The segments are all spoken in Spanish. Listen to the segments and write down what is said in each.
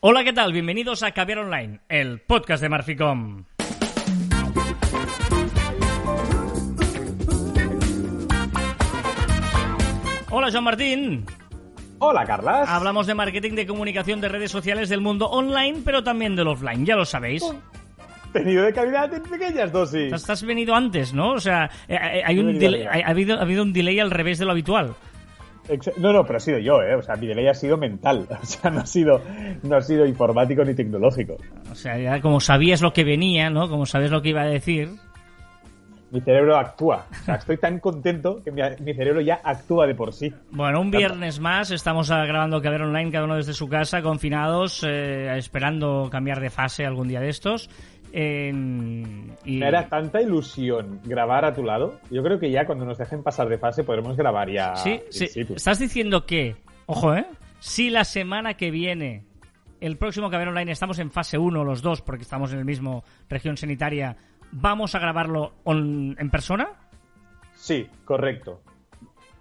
Hola, ¿qué tal? Bienvenidos a Caviar Online, el podcast de Marficom. Hola, Joan Martín. Hola, Carlas. Hablamos de marketing, de comunicación, de redes sociales, del mundo online, pero también del offline, ya lo sabéis. Tenido de calidad en pequeñas dosis. Estás venido antes, ¿no? O sea, eh, eh, hay He un venido delay- ya. ha, habido, ha habido un delay al revés de lo habitual. No, no, pero ha sido yo, ¿eh? O sea, mi delay ha sido mental. O sea, no ha sido, no ha sido informático ni tecnológico. O sea, ya como sabías lo que venía, ¿no? Como sabes lo que iba a decir. Mi cerebro actúa. O sea, estoy tan contento que mi, mi cerebro ya actúa de por sí. Bueno, un viernes más, estamos grabando Caber Online, cada uno desde su casa, confinados, eh, esperando cambiar de fase algún día de estos. Eh, y... Me hará tanta ilusión grabar a tu lado. Yo creo que ya cuando nos dejen pasar de fase podremos grabar ya. Sí, sí. situ. Estás diciendo que, ojo, ¿eh? Si la semana que viene, el próximo Caber Online, estamos en fase 1 los dos, porque estamos en el mismo región sanitaria, ¿vamos a grabarlo on- en persona? Sí, correcto.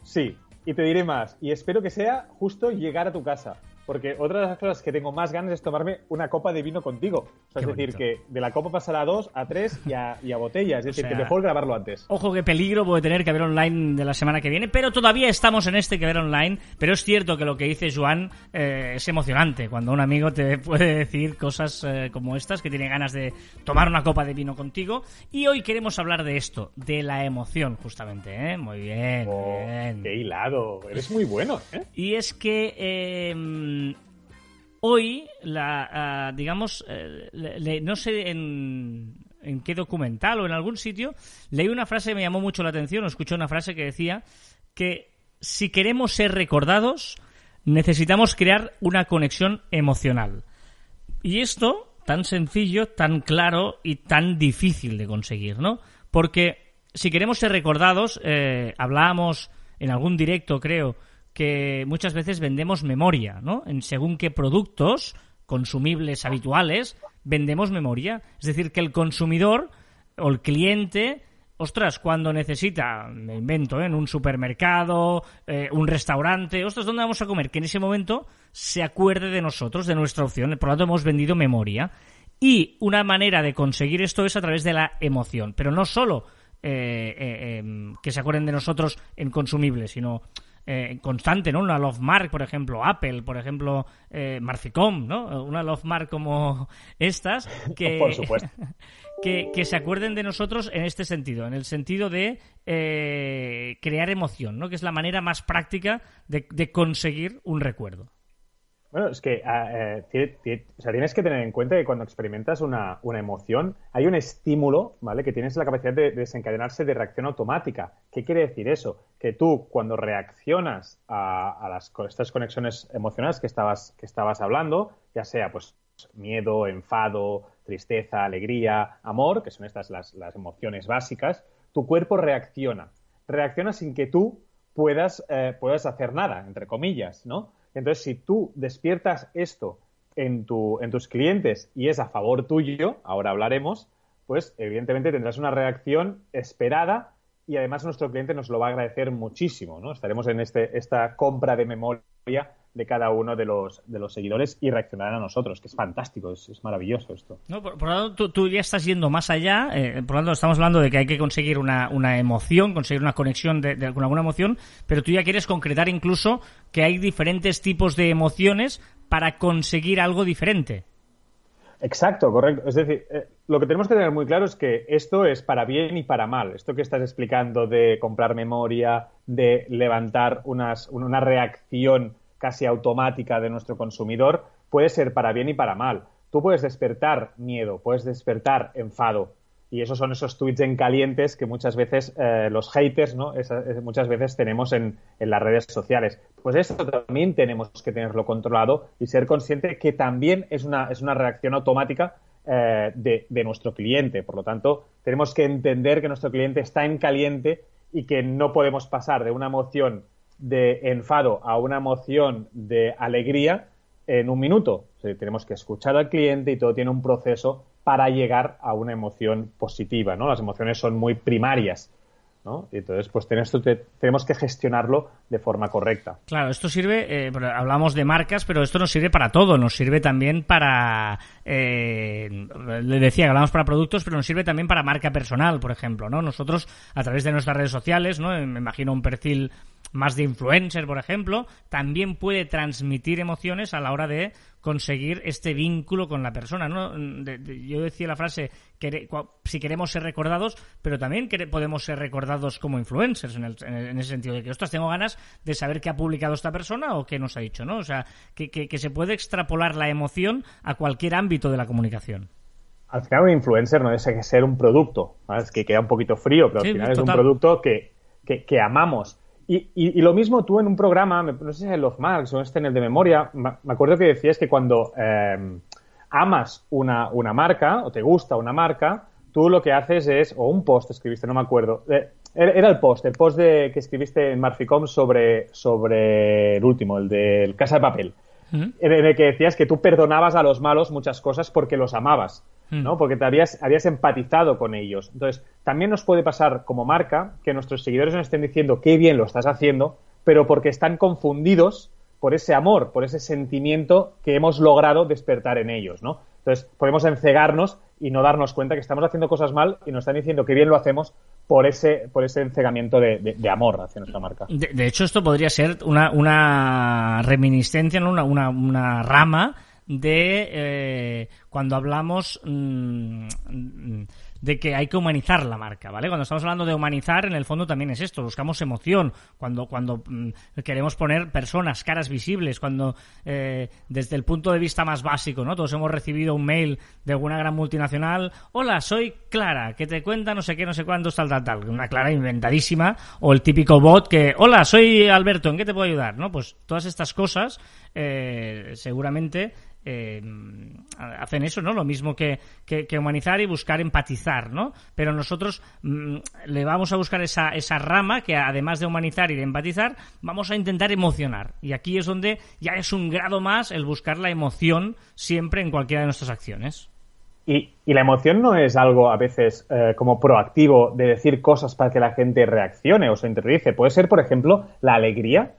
Sí. Y te diré más. Y espero que sea justo llegar a tu casa. Porque otra de las cosas que tengo más ganas es tomarme una copa de vino contigo. O sea, es decir, que de la copa pasar a dos, a tres y a, y a botella. Es decir, sea, que mejor grabarlo antes. Ojo qué peligro puede tener que haber online de la semana que viene, pero todavía estamos en este que ver online. Pero es cierto que lo que dice Joan eh, es emocionante cuando un amigo te puede decir cosas eh, como estas, que tiene ganas de tomar una copa de vino contigo. Y hoy queremos hablar de esto, de la emoción, justamente. ¿eh? Muy bien, muy Oh, bien. qué hilado. Eres muy bueno, ¿eh? Y es que eh, hoy, la, ah, digamos, eh, no sé en, qué documental o en algún sitio, leí una frase que me llamó mucho la atención, o escuché una frase que decía que si queremos ser recordados, necesitamos crear una conexión emocional. Y esto, tan sencillo, tan claro y tan difícil de conseguir, ¿no? Porque si queremos ser recordados, eh, hablábamos en algún directo, creo, que muchas veces vendemos memoria, ¿no? En según qué productos consumibles habituales vendemos memoria. Es decir, que el consumidor o el cliente, ostras, cuando necesita, me invento, ¿eh? en un supermercado, eh, un restaurante, ostras, ¿dónde vamos a comer? Que en ese momento se acuerde de nosotros, de nuestra opción. Por lo tanto, hemos vendido memoria. Y una manera de conseguir esto es a través de la emoción. Pero no solo eh, eh, em, que se acuerden de nosotros en consumibles, sino eh, constante, ¿no? Una love mark, por ejemplo, Apple, por ejemplo, eh, Marficom, ¿no? Una love mark como estas que, Por supuesto. que, que se acuerden de nosotros en este sentido, en el sentido de eh, crear emoción, ¿no? Que es la manera más práctica de, de conseguir un recuerdo. Bueno, es que ah, eh, o sea, tienes que tener en cuenta que cuando experimentas una, una emoción, hay un estímulo, ¿vale? Que tienes la capacidad de, de desencadenarse de reacción automática. ¿Qué quiere decir eso? Que tú, cuando reaccionas a, a las, estas conexiones emocionales que estabas, que estabas hablando, ya sea pues miedo, enfado, tristeza, alegría, amor, que son estas las, las emociones básicas, tu cuerpo reacciona. Reacciona sin que tú puedas, eh, puedas hacer nada, entre comillas, ¿no? Entonces, si tú despiertas esto en, tu, en tus clientes y es a favor tuyo, ahora hablaremos, pues evidentemente tendrás una reacción esperada y además nuestro cliente nos lo va a agradecer muchísimo, ¿no? Estaremos en este, esta compra de memoria de cada uno de los, de los seguidores y reaccionarán a nosotros, que es fantástico, es, es maravilloso esto. No, por, por lo tanto, tú, tú ya estás yendo más allá. eh, por lo tanto, estamos hablando de que hay que conseguir una, una emoción, conseguir una conexión de, de- con alguna emoción, pero tú ya quieres concretar incluso que hay diferentes tipos de emociones para conseguir algo diferente. Exacto, correcto. Es decir, eh, lo que tenemos que tener muy claro es que esto es para bien y para mal. Esto que estás explicando de comprar memoria, de levantar unas, un- una reacción casi automática de nuestro consumidor, puede ser para bien y para mal. Tú puedes despertar miedo, puedes despertar enfado. Y esos son esos tweets en calientes que muchas veces eh, los haters, ¿no? Es- muchas veces tenemos en, en las redes sociales. Pues esto también tenemos que tenerlo controlado y ser consciente que también es una, es una reacción automática eh, de, de nuestro cliente. Por lo tanto, tenemos que entender que nuestro cliente está en caliente y que no podemos pasar de una emoción de enfado a una emoción de alegría en un minuto. Tenemos que escuchar al cliente y todo tiene un proceso para llegar a una emoción positiva, ¿no? Las emociones son muy primarias. Y entonces, pues tenemos que gestionarlo de forma correcta. Claro, esto sirve, eh, hablamos de marcas, pero esto nos sirve para todo, nos sirve también para, eh, le decía que hablamos para productos, pero nos sirve también para marca personal, por ejemplo, ¿no? Nosotros, a través de nuestras redes sociales, ¿no? Me imagino un perfil más de influencer, por ejemplo, también puede transmitir emociones a la hora de conseguir este vínculo con la persona. ¿no? yo decía la frase, que, si queremos ser recordados, pero también podemos ser recordados como influencers, en, ese sentido, de que, ostras, tengo ganas de saber qué ha publicado esta persona o qué nos ha dicho, ¿no? O sea, que, que, se puede extrapolar la emoción a cualquier ámbito de la comunicación. Al final un influencer no es que ser un producto, es que queda un poquito frío, pero al final es un producto que, que amamos y, lo mismo tú en un programa, no sé si es el Love Marks o este en el de memoria, me acuerdo que decías que cuando em, amas una, una, marca o te gusta una marca, tú lo que haces es, o un post escribiste, no me acuerdo, eh, era el post, el post de, que escribiste en Marficom sobre, sobre el último, el del Casa de Papel, en el que decías que tú perdonabas a los malos muchas cosas porque los amabas. Hmm. ¿no? Porque te habías, habías empatizado con ellos. Entonces, también nos puede pasar como marca que nuestros seguidores nos estén diciendo qué bien lo estás haciendo, pero porque están confundidos por ese amor, por ese sentimiento que hemos logrado despertar en ellos, ¿no? Entonces, podemos encegarnos y no darnos cuenta que estamos haciendo cosas mal y nos están diciendo que bien lo hacemos por ese, por ese encegamiento de, amor hacia nuestra marca. De, hecho, esto podría ser una, una reminiscencia, una, una, una rama de eh, cuando hablamos mm, de que hay que humanizar la marca, ¿vale? Cuando estamos hablando de humanizar, en el fondo también es esto, buscamos emoción, cuando, cuando mm, queremos poner personas, caras visibles, cuando eh, desde el punto de vista más básico, ¿no? Todos hemos recibido un mail de alguna gran multinacional, hola, soy Clara, que te cuenta no sé qué, no sé cuánto, tal, tal, tal, una Clara inventadísima, o el típico bot que, hola, soy Alberto, ¿en qué te puedo ayudar? ¿No? Pues todas estas cosas, eh, seguramente eh, hacen eso, ¿no? Lo mismo que, humanizar y buscar empatizar, ¿no? Pero nosotros mm, le vamos a buscar esa, esa rama que además de humanizar y de empatizar, vamos a intentar emocionar. Y aquí es donde ya es un grado más el buscar la emoción siempre en cualquiera de nuestras acciones. Y, la emoción no es algo a veces eh, como proactivo de decir cosas para que la gente reaccione o se interiorice. Puede ser, por ejemplo, la alegría.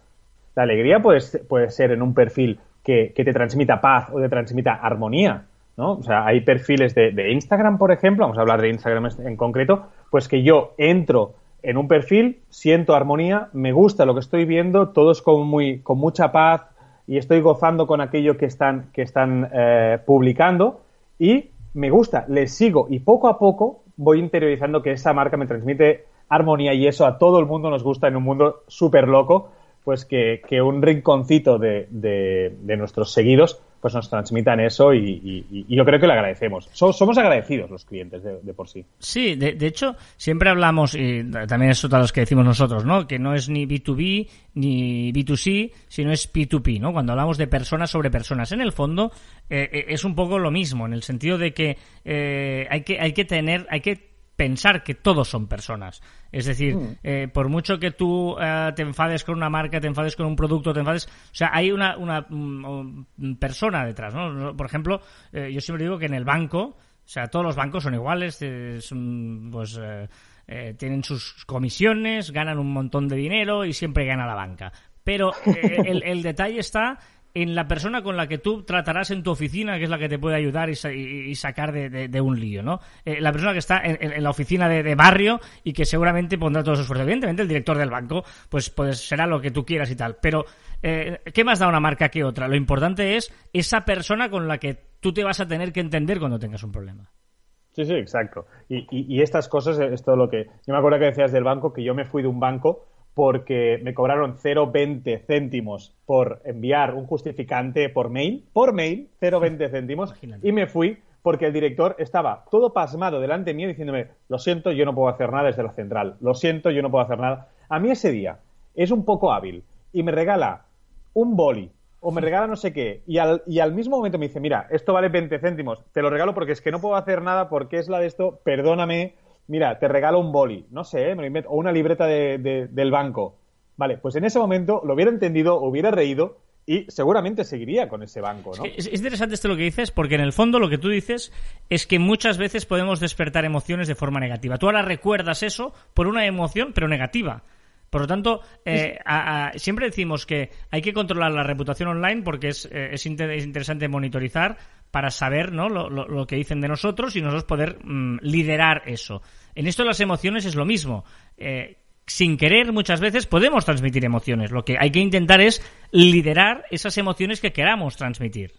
La alegría puede, puede ser en un perfil que, te transmita paz o te transmita armonía. ¿no? O sea, hay perfiles de, Instagram, por ejemplo, vamos a hablar de Instagram en concreto, pues que yo entro en un perfil, siento armonía, me gusta lo que estoy viendo, todo es con, muy, con mucha paz y estoy gozando con aquello que están, que están eh, publicando y me gusta, les sigo y poco a poco voy interiorizando que esa marca me transmite armonía y eso a todo el mundo nos gusta en un mundo súper loco pues que, un rinconcito de, de, nuestros seguidos pues nos transmitan eso y, yo creo que le agradecemos. somos agradecidos los clientes de, por sí. Sí, de, hecho, siempre hablamos, y también es otra de los que decimos nosotros, ¿no? Que no es ni B2B ni B2C, sino es P2P, ¿no? Cuando hablamos de personas sobre personas. En el fondo, eh, eh, es un poco lo mismo, en el sentido de que eh, hay que, hay que tener, hay que pensar que todos son personas. Es decir, mm. eh, por mucho que tú eh, te enfades con una marca, te enfades con un producto, te enfades... O sea, hay una, una mm, persona detrás, ¿no? Por ejemplo, eh, yo siempre digo que en el banco, o sea, todos los bancos son iguales, pues... tienen sus comisiones, ganan un montón de dinero y siempre gana la banca. Pero el, el detalle está en la persona con la que tú tratarás en tu oficina, que es la que te puede ayudar y, sacar de, un lío, ¿no? Eh, la persona que está en, la oficina de, barrio y que seguramente pondrá todos sus esfuerzos. Evidentemente, el director del banco, pues, pues será lo que tú quieras y tal. Pero, eh, ¿qué más da una marca que otra? Lo importante es esa persona con la que tú te vas a tener que entender cuando tengas un problema. Sí, sí, exacto. Y, y estas cosas es todo lo que... Yo me acuerdo que decías del banco, que yo me fui de un banco porque me cobraron 0,20 céntimos por enviar un justificante por mail, por mail, 0,20 céntimos, y me fui porque el director estaba todo pasmado delante mío diciéndome, lo siento, yo no puedo hacer nada desde la central, lo siento, yo no puedo hacer nada. A mí ese día es un poco hábil y me regala un boli o me regala no sé qué y al, y al mismo momento me dice, mira, esto vale 20 céntimos, te lo regalo porque es que no puedo hacer nada porque es la de esto, perdóname, mira, te regalo un boli, no sé, me lo invento, o una libreta de, del banco. Vale, pues en ese momento lo hubiera entendido, hubiera reído y seguramente seguiría con ese banco, ¿no? Es, interesante esto lo que dices, porque en el fondo lo que tú dices es que muchas veces podemos despertar emociones de forma negativa. Tú ahora recuerdas eso por una emoción, pero negativa. Por lo tanto, eh, siempre decimos que hay que controlar la reputación online porque es, eh, es, interesante monitorizar para saber ¿no? lo, que dicen de nosotros y nosotros poder mm, liderar eso. En esto las emociones es lo mismo. Eh, sin querer muchas veces podemos transmitir emociones. Lo que hay que intentar es liderar esas emociones que queramos transmitir.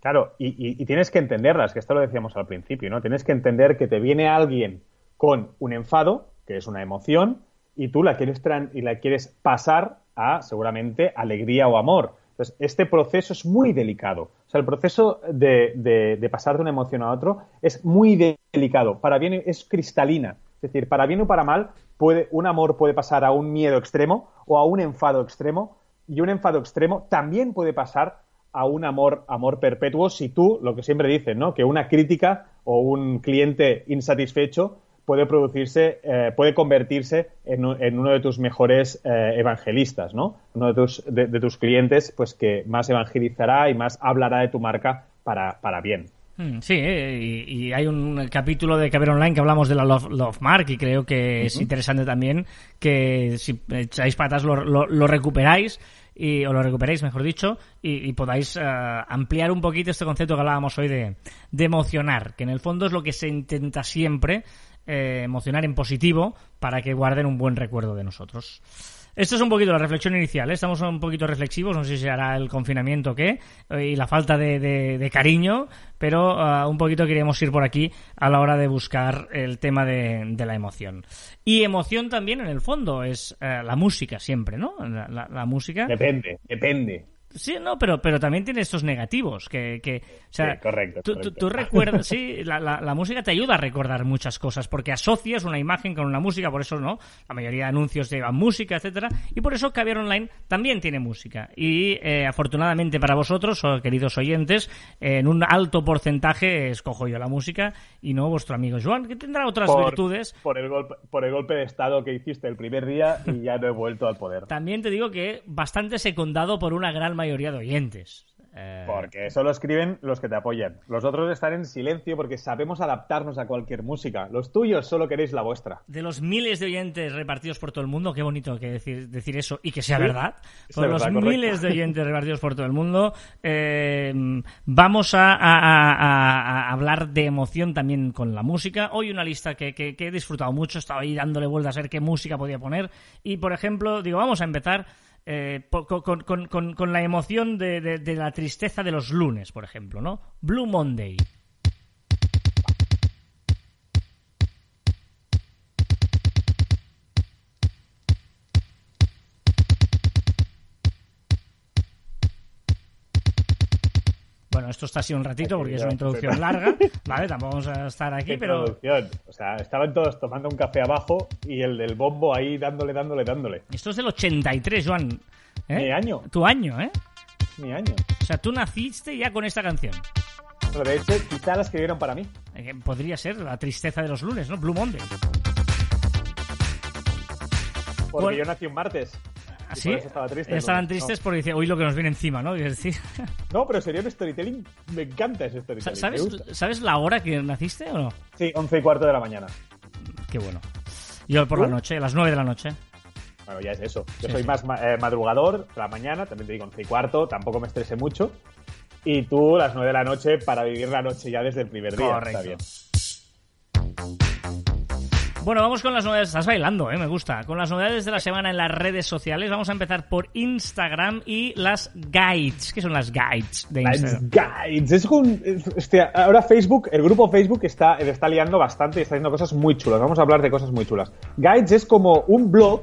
Claro, y, tienes que entenderlas, que esto lo decíamos al principio, ¿no? Tienes que entender que te viene alguien con un enfado, que es una emoción, y tú la quieres, y la quieres pasar a, seguramente, alegría o amor. Entonces, este proceso es muy delicado. O sea, el proceso de, de pasar de una emoción a otro es muy delicado. Para bien es cristalina. Es decir, para bien o para mal, puede, un amor puede pasar a un miedo extremo o a un enfado extremo, y un enfado extremo también puede pasar a un amor, amor perpetuo si tú, lo que siempre dicen, ¿no? Que una crítica o un cliente insatisfecho puede producirse, eh, puede convertirse en, uno de tus mejores eh, evangelistas, ¿no? Uno de tus, de, tus clientes, pues que más evangelizará y más hablará de tu marca para, para bien. Mm, sí, eh, y, hay un capítulo de Caber Online que hablamos de la Love, Mark y creo que es interesante también que si echáis patas lo, lo, recuperáis y, o lo recuperéis, mejor dicho, y, podáis ampliar un poquito este concepto que hablábamos hoy de, de, emocionar, que en el fondo es lo que se intenta siempre, eh, emocionar en positivo para que guarden un buen recuerdo de nosotros. Esto es un poquito la reflexión inicial, ¿eh? estamos un poquito reflexivos, no sé si será el confinamiento o qué, y la falta de, cariño, pero uh, un poquito queríamos ir por aquí a la hora de buscar el tema de, la emoción. Y emoción también, en el fondo, es uh, la música siempre, ¿no? la música. Depende, depende. Sí, no, pero, pero también tiene estos negativos que, que o sea, correcto, tú, recuerdas, sí, la, la, música te ayuda a recordar muchas cosas porque asocias una imagen con una música, por eso no, la mayoría de anuncios llevan música, etcétera, y por eso Caviar Online también tiene música y eh, afortunadamente para vosotros, queridos oyentes, en un alto porcentaje escojo yo la música y no vuestro amigo Joan, que tendrá otras virtudes. Por el, golpe, por el golpe de estado que hiciste el primer día y ya no he vuelto al poder. También te digo que bastante secundado por una gran mayoría de oyentes. Eh, porque solo escriben los que te apoyan. Los otros están en silencio porque sabemos adaptarnos a cualquier música. Los tuyos solo queréis la vuestra. De los miles de oyentes repartidos por todo el mundo, qué bonito que decir, decir eso y que sea verdad. Por los miles de oyentes repartidos por todo el mundo, eh, vamos a, hablar de emoción también con la música. Hoy una lista que, que he disfrutado mucho, estaba ahí dándole vueltas a ver qué música podía poner. Y por ejemplo, digo, vamos a empezar eh, con, la emoción de, la tristeza de los lunes, por ejemplo, ¿no? Blue Monday. Bueno, esto está así un ratito porque es una introducción larga, ¿vale? Tampoco vamos a estar aquí, pero... O sea, estaban todos tomando un café abajo y el del bombo ahí dándole, dándole, dándole. Esto es del 83, Joan. ¿Eh? Mi año. Tu año, ¿eh? Mi año. O sea, tú naciste ya con esta canción. Pero de hecho, quizá la escribieron para mí. Eh, podría ser la tristeza de los lunes, ¿no? Blue Monday. Porque yo nací un martes. ¿Sí? Estaba triste, Estaban tristes porque decía, hoy lo que nos viene encima, ¿no? Decir... No, pero sería un storytelling. Me encanta ese storytelling. ¿Sabes, ¿Sabes la hora que naciste o no? Sí, once y cuarto de la mañana. Qué bueno. Yo por la ¿Uh? noche, a las nueve de la noche. Bueno, ya es eso. Yo soy más eh, madrugador, la mañana, también te digo once y cuarto, tampoco me estrese mucho. Y tú, las nueve de la noche, para vivir la noche ya desde el primer día. Correcto. Está bien. Bueno, vamos con las novedades. Estás bailando, ¿eh? me gusta. Con las novedades de la semana en las redes sociales. Vamos a empezar por Instagram y las guides. ¿Qué son las guides de Instagram? Las guides. Es un, este, ahora Facebook, el grupo Facebook está, está liando bastante y está haciendo cosas muy chulas. Vamos a hablar de cosas muy chulas. Guides es como un blog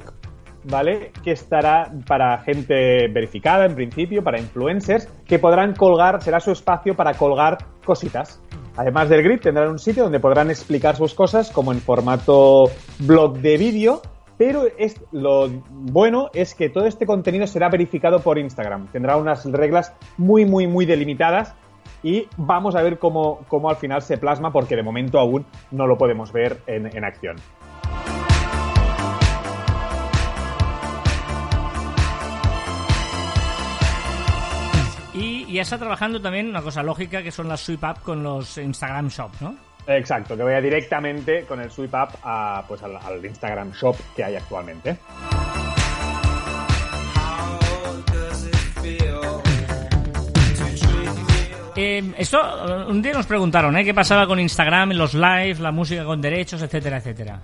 ¿vale? Que estará para gente verificada en principio, para influencers, que podrán colgar, será su espacio para colgar cositas. Además del grid, tendrán un sitio donde podrán explicar sus cosas como en formato blog de vídeo, pero es, lo bueno es que todo este contenido será verificado por Instagram. Tendrá unas reglas muy, muy, muy delimitadas y vamos a ver cómo, cómo al final se plasma porque de momento aún no lo podemos ver en, en acción. Ya está trabajando también una cosa lógica que son las sweep up con los Instagram Shop, ¿no? Exacto, que vaya directamente con el sweep up a, pues, al, al Instagram Shop que hay actualmente. Eh, esto, un día nos preguntaron, ¿eh? ¿Qué pasaba con Instagram, los live, la música con derechos, etcétera, etcétera?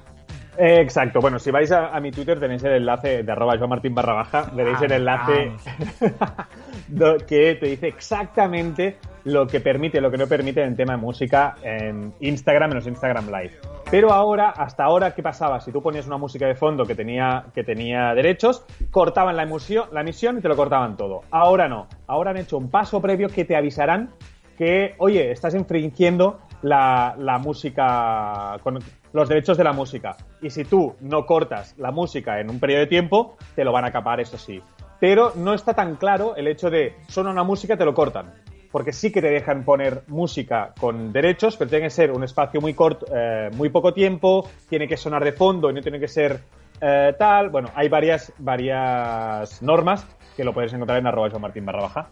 Eh, exacto, bueno, si vais a, a mi Twitter tenéis el enlace de arroba Martín barra baja, veréis el enlace que te dice exactamente lo que permite, lo que no permite en tema de música en Instagram, en los Instagram Live. Pero ahora, hasta ahora, ¿qué pasaba? Si tú ponías una música de fondo que tenía, que tenía derechos, cortaban la emisión, la emisión y te lo cortaban todo. Ahora no. Ahora han hecho un paso previo que te avisarán que, oye, estás infringiendo la, la música, con los derechos de la música. Y si tú no cortas la música en un periodo de tiempo, te lo van a capar, eso sí. Pero no está tan claro el hecho de, suena una música, te lo cortan. Porque sí que te dejan poner música con derechos, pero tiene que ser un espacio muy corto, eh, muy poco tiempo, tiene que sonar de fondo y no tiene que ser eh, tal. Bueno, hay varias, varias normas que lo puedes encontrar en arroba Martín barra baja.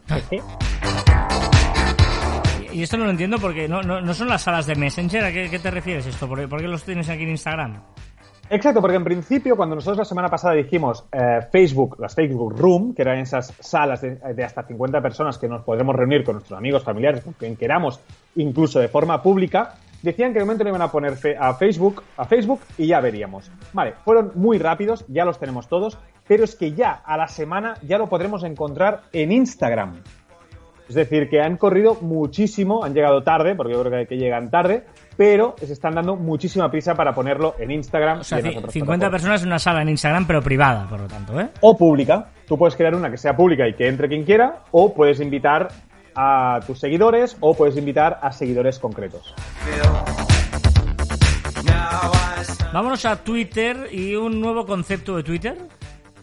Y esto no lo entiendo porque no, no, no son las salas de Messenger. ¿A qué, te refieres esto? ¿Por, qué los tienes aquí en Instagram? Exacto, porque en principio, cuando nosotros la semana pasada dijimos eh, Facebook, las Facebook Room, que eran esas salas de, hasta 50 personas que nos podremos reunir con nuestros amigos, familiares, con quien queramos, incluso de forma pública, decían que de momento le iban a poner a Facebook, a Facebook y ya veríamos. Vale, fueron muy rápidos, ya los tenemos todos, pero es que ya a la semana ya lo podremos encontrar en Instagram. Es decir, que han corrido muchísimo, han llegado tarde, porque yo creo que, que llegan tarde, pero se están dando muchísima prisa para ponerlo en Instagram. O sea, y en las ci- otras 50 plataformas. personas en una sala en Instagram, pero privada, por lo tanto, ¿eh? O pública. Tú puedes crear una que sea pública y que entre quien quiera, o puedes invitar a tus seguidores, o puedes invitar a seguidores concretos. Vámonos a Twitter y un nuevo concepto de Twitter.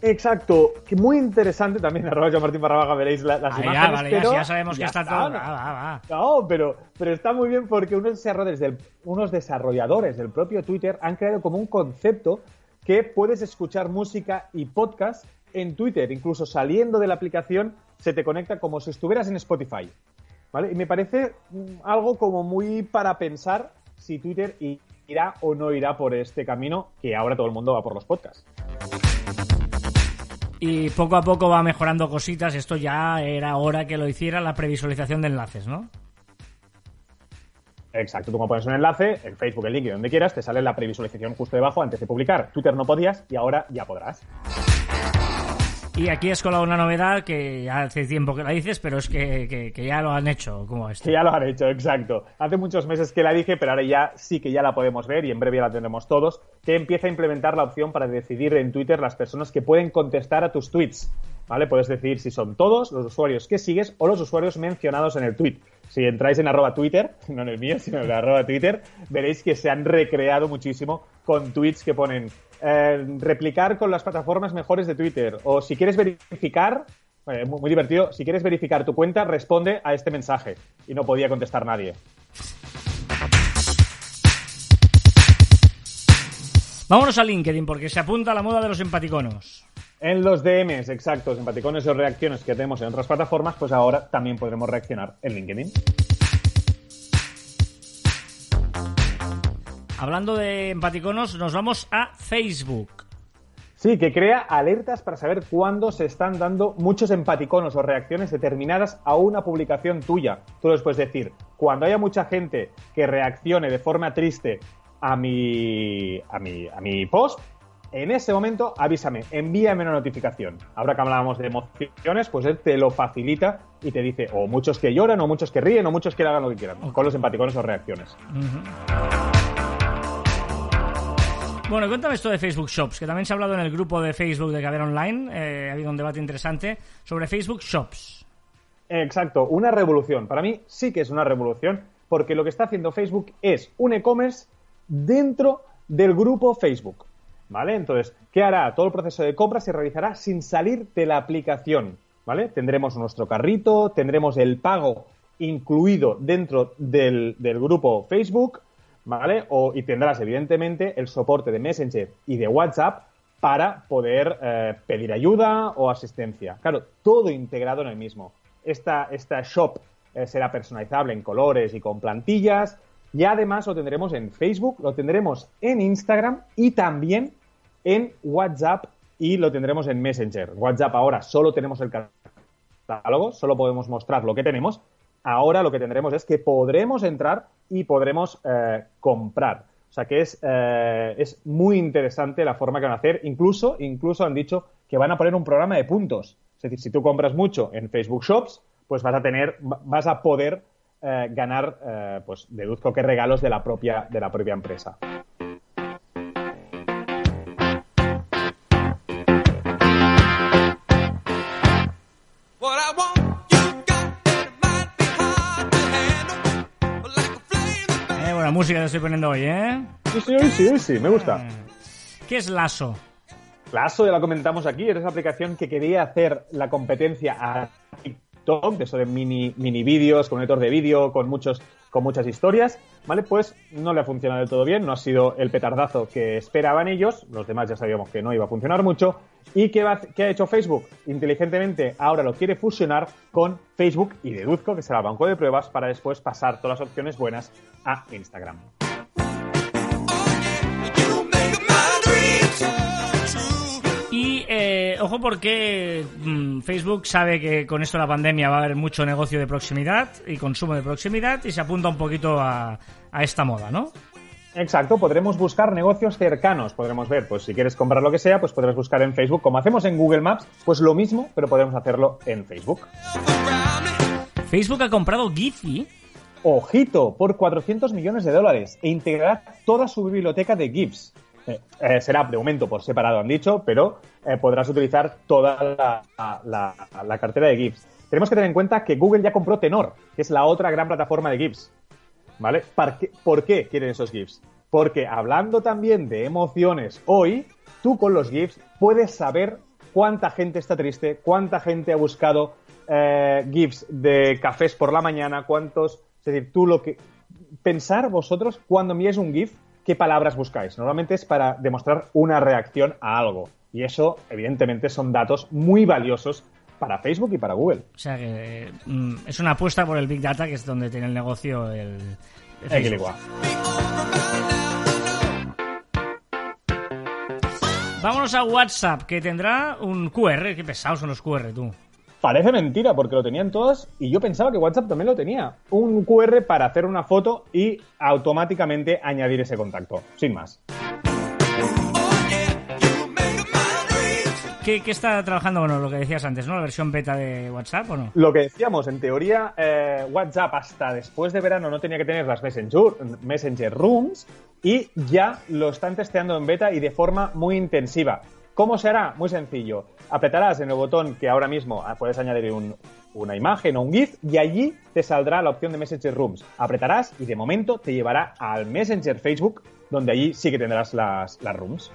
Exacto, que muy interesante también, arroba yo Martín Barrabaja, veréis la- las Ah, ya, imágenes, vale, ya, pero sí, ya sabemos que está todo. ¿no? Va, va, va. No, pero, pero está muy bien porque unos desarrolladores, del, unos desarrolladores del propio Twitter han creado como un concepto que puedes escuchar música y podcast en Twitter, incluso saliendo de la aplicación se te conecta como si estuvieras en Spotify. ¿Vale? Y me parece mm, algo como muy para pensar si Twitter irá o no irá por este camino que ahora todo el mundo va por los podcasts. Y poco a poco va mejorando cositas. Esto ya era hora que lo hiciera la previsualización de enlaces, ¿no? Exacto, tú como pones un enlace, en Facebook, el link donde quieras, te sale la previsualización justo debajo antes de publicar. Twitter no podías y ahora ya podrás. Y aquí has colado una novedad que ya hace tiempo que la dices, pero es que, que- ya lo han hecho, como esto. Que ya lo han hecho, exacto. Hace muchos meses que la dije, pero ahora ya sí que ya la podemos ver y en breve ya la tendremos todos, que empieza a implementar la opción para decidir en Twitter las personas que pueden contestar a tus tweets. ¿Vale? Puedes decidir si son todos los usuarios que sigues o los usuarios mencionados en el tweet. Si entráis en arroba Twitter, no en el mío, sino en arroba Twitter, veréis que se han recreado muchísimo con tweets que ponen eh, replicar con las plataformas mejores de Twitter. O si quieres verificar, eh, muy, muy divertido, si quieres verificar tu cuenta, responde a este mensaje. Y no podía contestar nadie. Vámonos a LinkedIn, porque se apunta a la moda de los empaticonos. En los DMs, exactos, empaticones o reacciones que tenemos en otras plataformas, pues ahora también podremos reaccionar en LinkedIn. Hablando de empaticonos, nos vamos a Facebook. Sí, que crea alertas para saber cuándo se están dando muchos empaticonos o reacciones determinadas a una publicación tuya. Tú les puedes decir, cuando haya mucha gente que reaccione de forma triste a mi, a mi, a mi post, en ese momento avísame, envíame una notificación. Ahora que hablábamos de emociones, pues él te lo facilita y te dice o muchos que lloran, o muchos que ríen, o muchos que hagan lo que quieran, con los empaticones o reacciones. Bueno, cuéntame esto de Facebook Shops, que también se ha hablado en el grupo de Facebook de Caber Online. eh, ha habido un debate interesante sobre Facebook Shops. Exacto, una revolución. Para mí sí que es una revolución, porque lo que está haciendo Facebook es un e-commerce dentro del grupo Facebook. ¿Vale? Entonces, ¿qué hará? Todo el proceso de compra se realizará sin salir de la aplicación. ¿Vale? Tendremos nuestro carrito, tendremos el pago incluido dentro del, del grupo Facebook, ¿vale? O, y tendrás, evidentemente, el soporte de Messenger y de WhatsApp para poder eh, pedir ayuda o asistencia. Claro, todo integrado en el mismo. esta, esta shop eh, será personalizable en colores y con plantillas. Y además lo tendremos en Facebook, lo tendremos en Instagram y también en WhatsApp y lo tendremos en Messenger. WhatsApp ahora solo tenemos el catálogo, solo podemos mostrar lo que tenemos. Ahora lo que tendremos es que podremos entrar y podremos eh, comprar. O sea que es, eh, es muy interesante la forma que van a hacer. Incluso, incluso han dicho que van a poner un programa de puntos. Es decir, si tú compras mucho en Facebook Shops, pues vas a tener, vas a poder eh, ganar, pues deduzco que regalos de la propia, de la propia empresa. Música te estoy poniendo hoy, ¿eh? Sí, sí, hoy sí, hoy sí, me gusta. ¿Qué es Lasso? Lasso, ya la comentamos aquí, es esa aplicación que quería hacer la competencia a TikTok, de eso de mini, mini vídeos, con un editor de vídeo, con muchos, con muchas historias, ¿vale? Pues no le ha funcionado del todo bien, no ha sido el petardazo que esperaban ellos, los demás ya sabíamos que no iba a funcionar mucho, y ¿qué, ha hecho Facebook? Inteligentemente ahora lo quiere fusionar con Facebook y deduzco que será el banco de pruebas para después pasar todas las opciones buenas a Instagram. Ojo porque mm, Facebook sabe que con esto de la pandemia va a haber mucho negocio de proximidad y consumo de proximidad y se apunta un poquito a, a esta moda, ¿no? Exacto, podremos buscar negocios cercanos, podremos ver, pues si quieres comprar lo que sea, pues podrás buscar en Facebook, como hacemos en Google Maps, pues lo mismo, pero podemos hacerlo en Facebook. Facebook ha comprado Giphy. Ojito, por 400 millones de dólares e integrará toda su biblioteca de GIFs. Eh, eh, será de momento por separado, han dicho, pero eh, podrás utilizar toda la, cartera de GIFs. Tenemos que tener en cuenta que Google ya compró Tenor, que es la otra gran plataforma de GIFs. ¿Vale? ¿Par qué- ¿Por qué quieren esos GIFs? Porque hablando también de emociones hoy, tú con los GIFs puedes saber cuánta gente está triste, cuánta gente ha buscado GIFs de cafés por la mañana, cuántos. Es decir, tú lo que. Pensar vosotros cuando enviáis un GIF, qué palabras buscáis. Normalmente es para demostrar una reacción a algo. Y eso, evidentemente, son datos muy valiosos para Facebook y para Google. O sea que mm, es una apuesta por el Big Data, que es donde tiene el negocio el, el Facebook. Vámonos a WhatsApp, que tendrá un QR. Qué pesados son los QR, tú. Parece mentira porque lo tenían todos y yo pensaba que WhatsApp también lo tenía. Un QR para hacer una foto y automáticamente añadir ese contacto, sin más. ¿Qué, qué está trabajando? Bueno, lo que decías antes, ¿no? La versión beta de WhatsApp, ¿o no? Lo que decíamos, en teoría, eh, WhatsApp hasta después de verano no tenía que tener las Messenger, Messenger Rooms y ya lo están testeando en beta y de forma muy intensiva. ¿Cómo se hará? Muy sencillo. Apretarás en el botón que ahora mismo ah, puedes añadir un- una imagen o un GIF y allí te saldrá la opción de Messenger Rooms. Apretarás y de momento te llevará al Messenger Facebook donde allí sí que tendrás las, las rooms.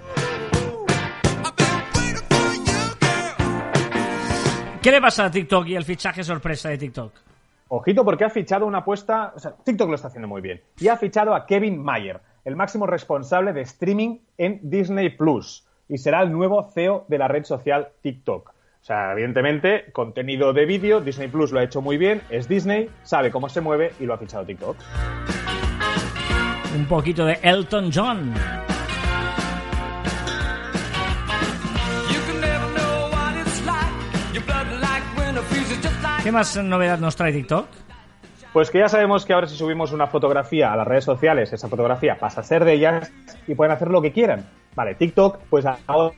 ¿Qué le pasa a TikTok y el fichaje sorpresa de TikTok? Ojito porque ha fichado una apuesta, o sea, TikTok lo está haciendo muy bien, y ha fichado a Kevin Mayer, el máximo responsable de streaming en Disney Plus, y será el nuevo CEO de la red social TikTok. O sea, evidentemente, contenido de vídeo, Disney Plus lo ha hecho muy bien, es Disney, sabe cómo se mueve y lo ha fichado TikTok. Un poquito de Elton John. ¿Qué más novedad nos trae TikTok? Pues que ya sabemos que ahora si subimos una fotografía a las redes sociales, esa fotografía pasa a ser de ellas y pueden hacer lo que quieran. Vale, TikTok, pues ahora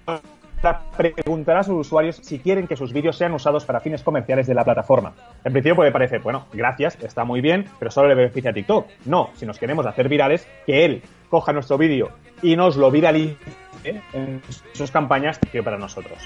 preguntará a sus usuarios si quieren que sus vídeos sean usados para fines comerciales de la plataforma. En principio puede parecer, bueno, gracias, está muy bien, pero solo le beneficia a TikTok. No, si nos queremos hacer virales, que él coja nuestro vídeo y nos lo viralice en sus campañas que para nosotros.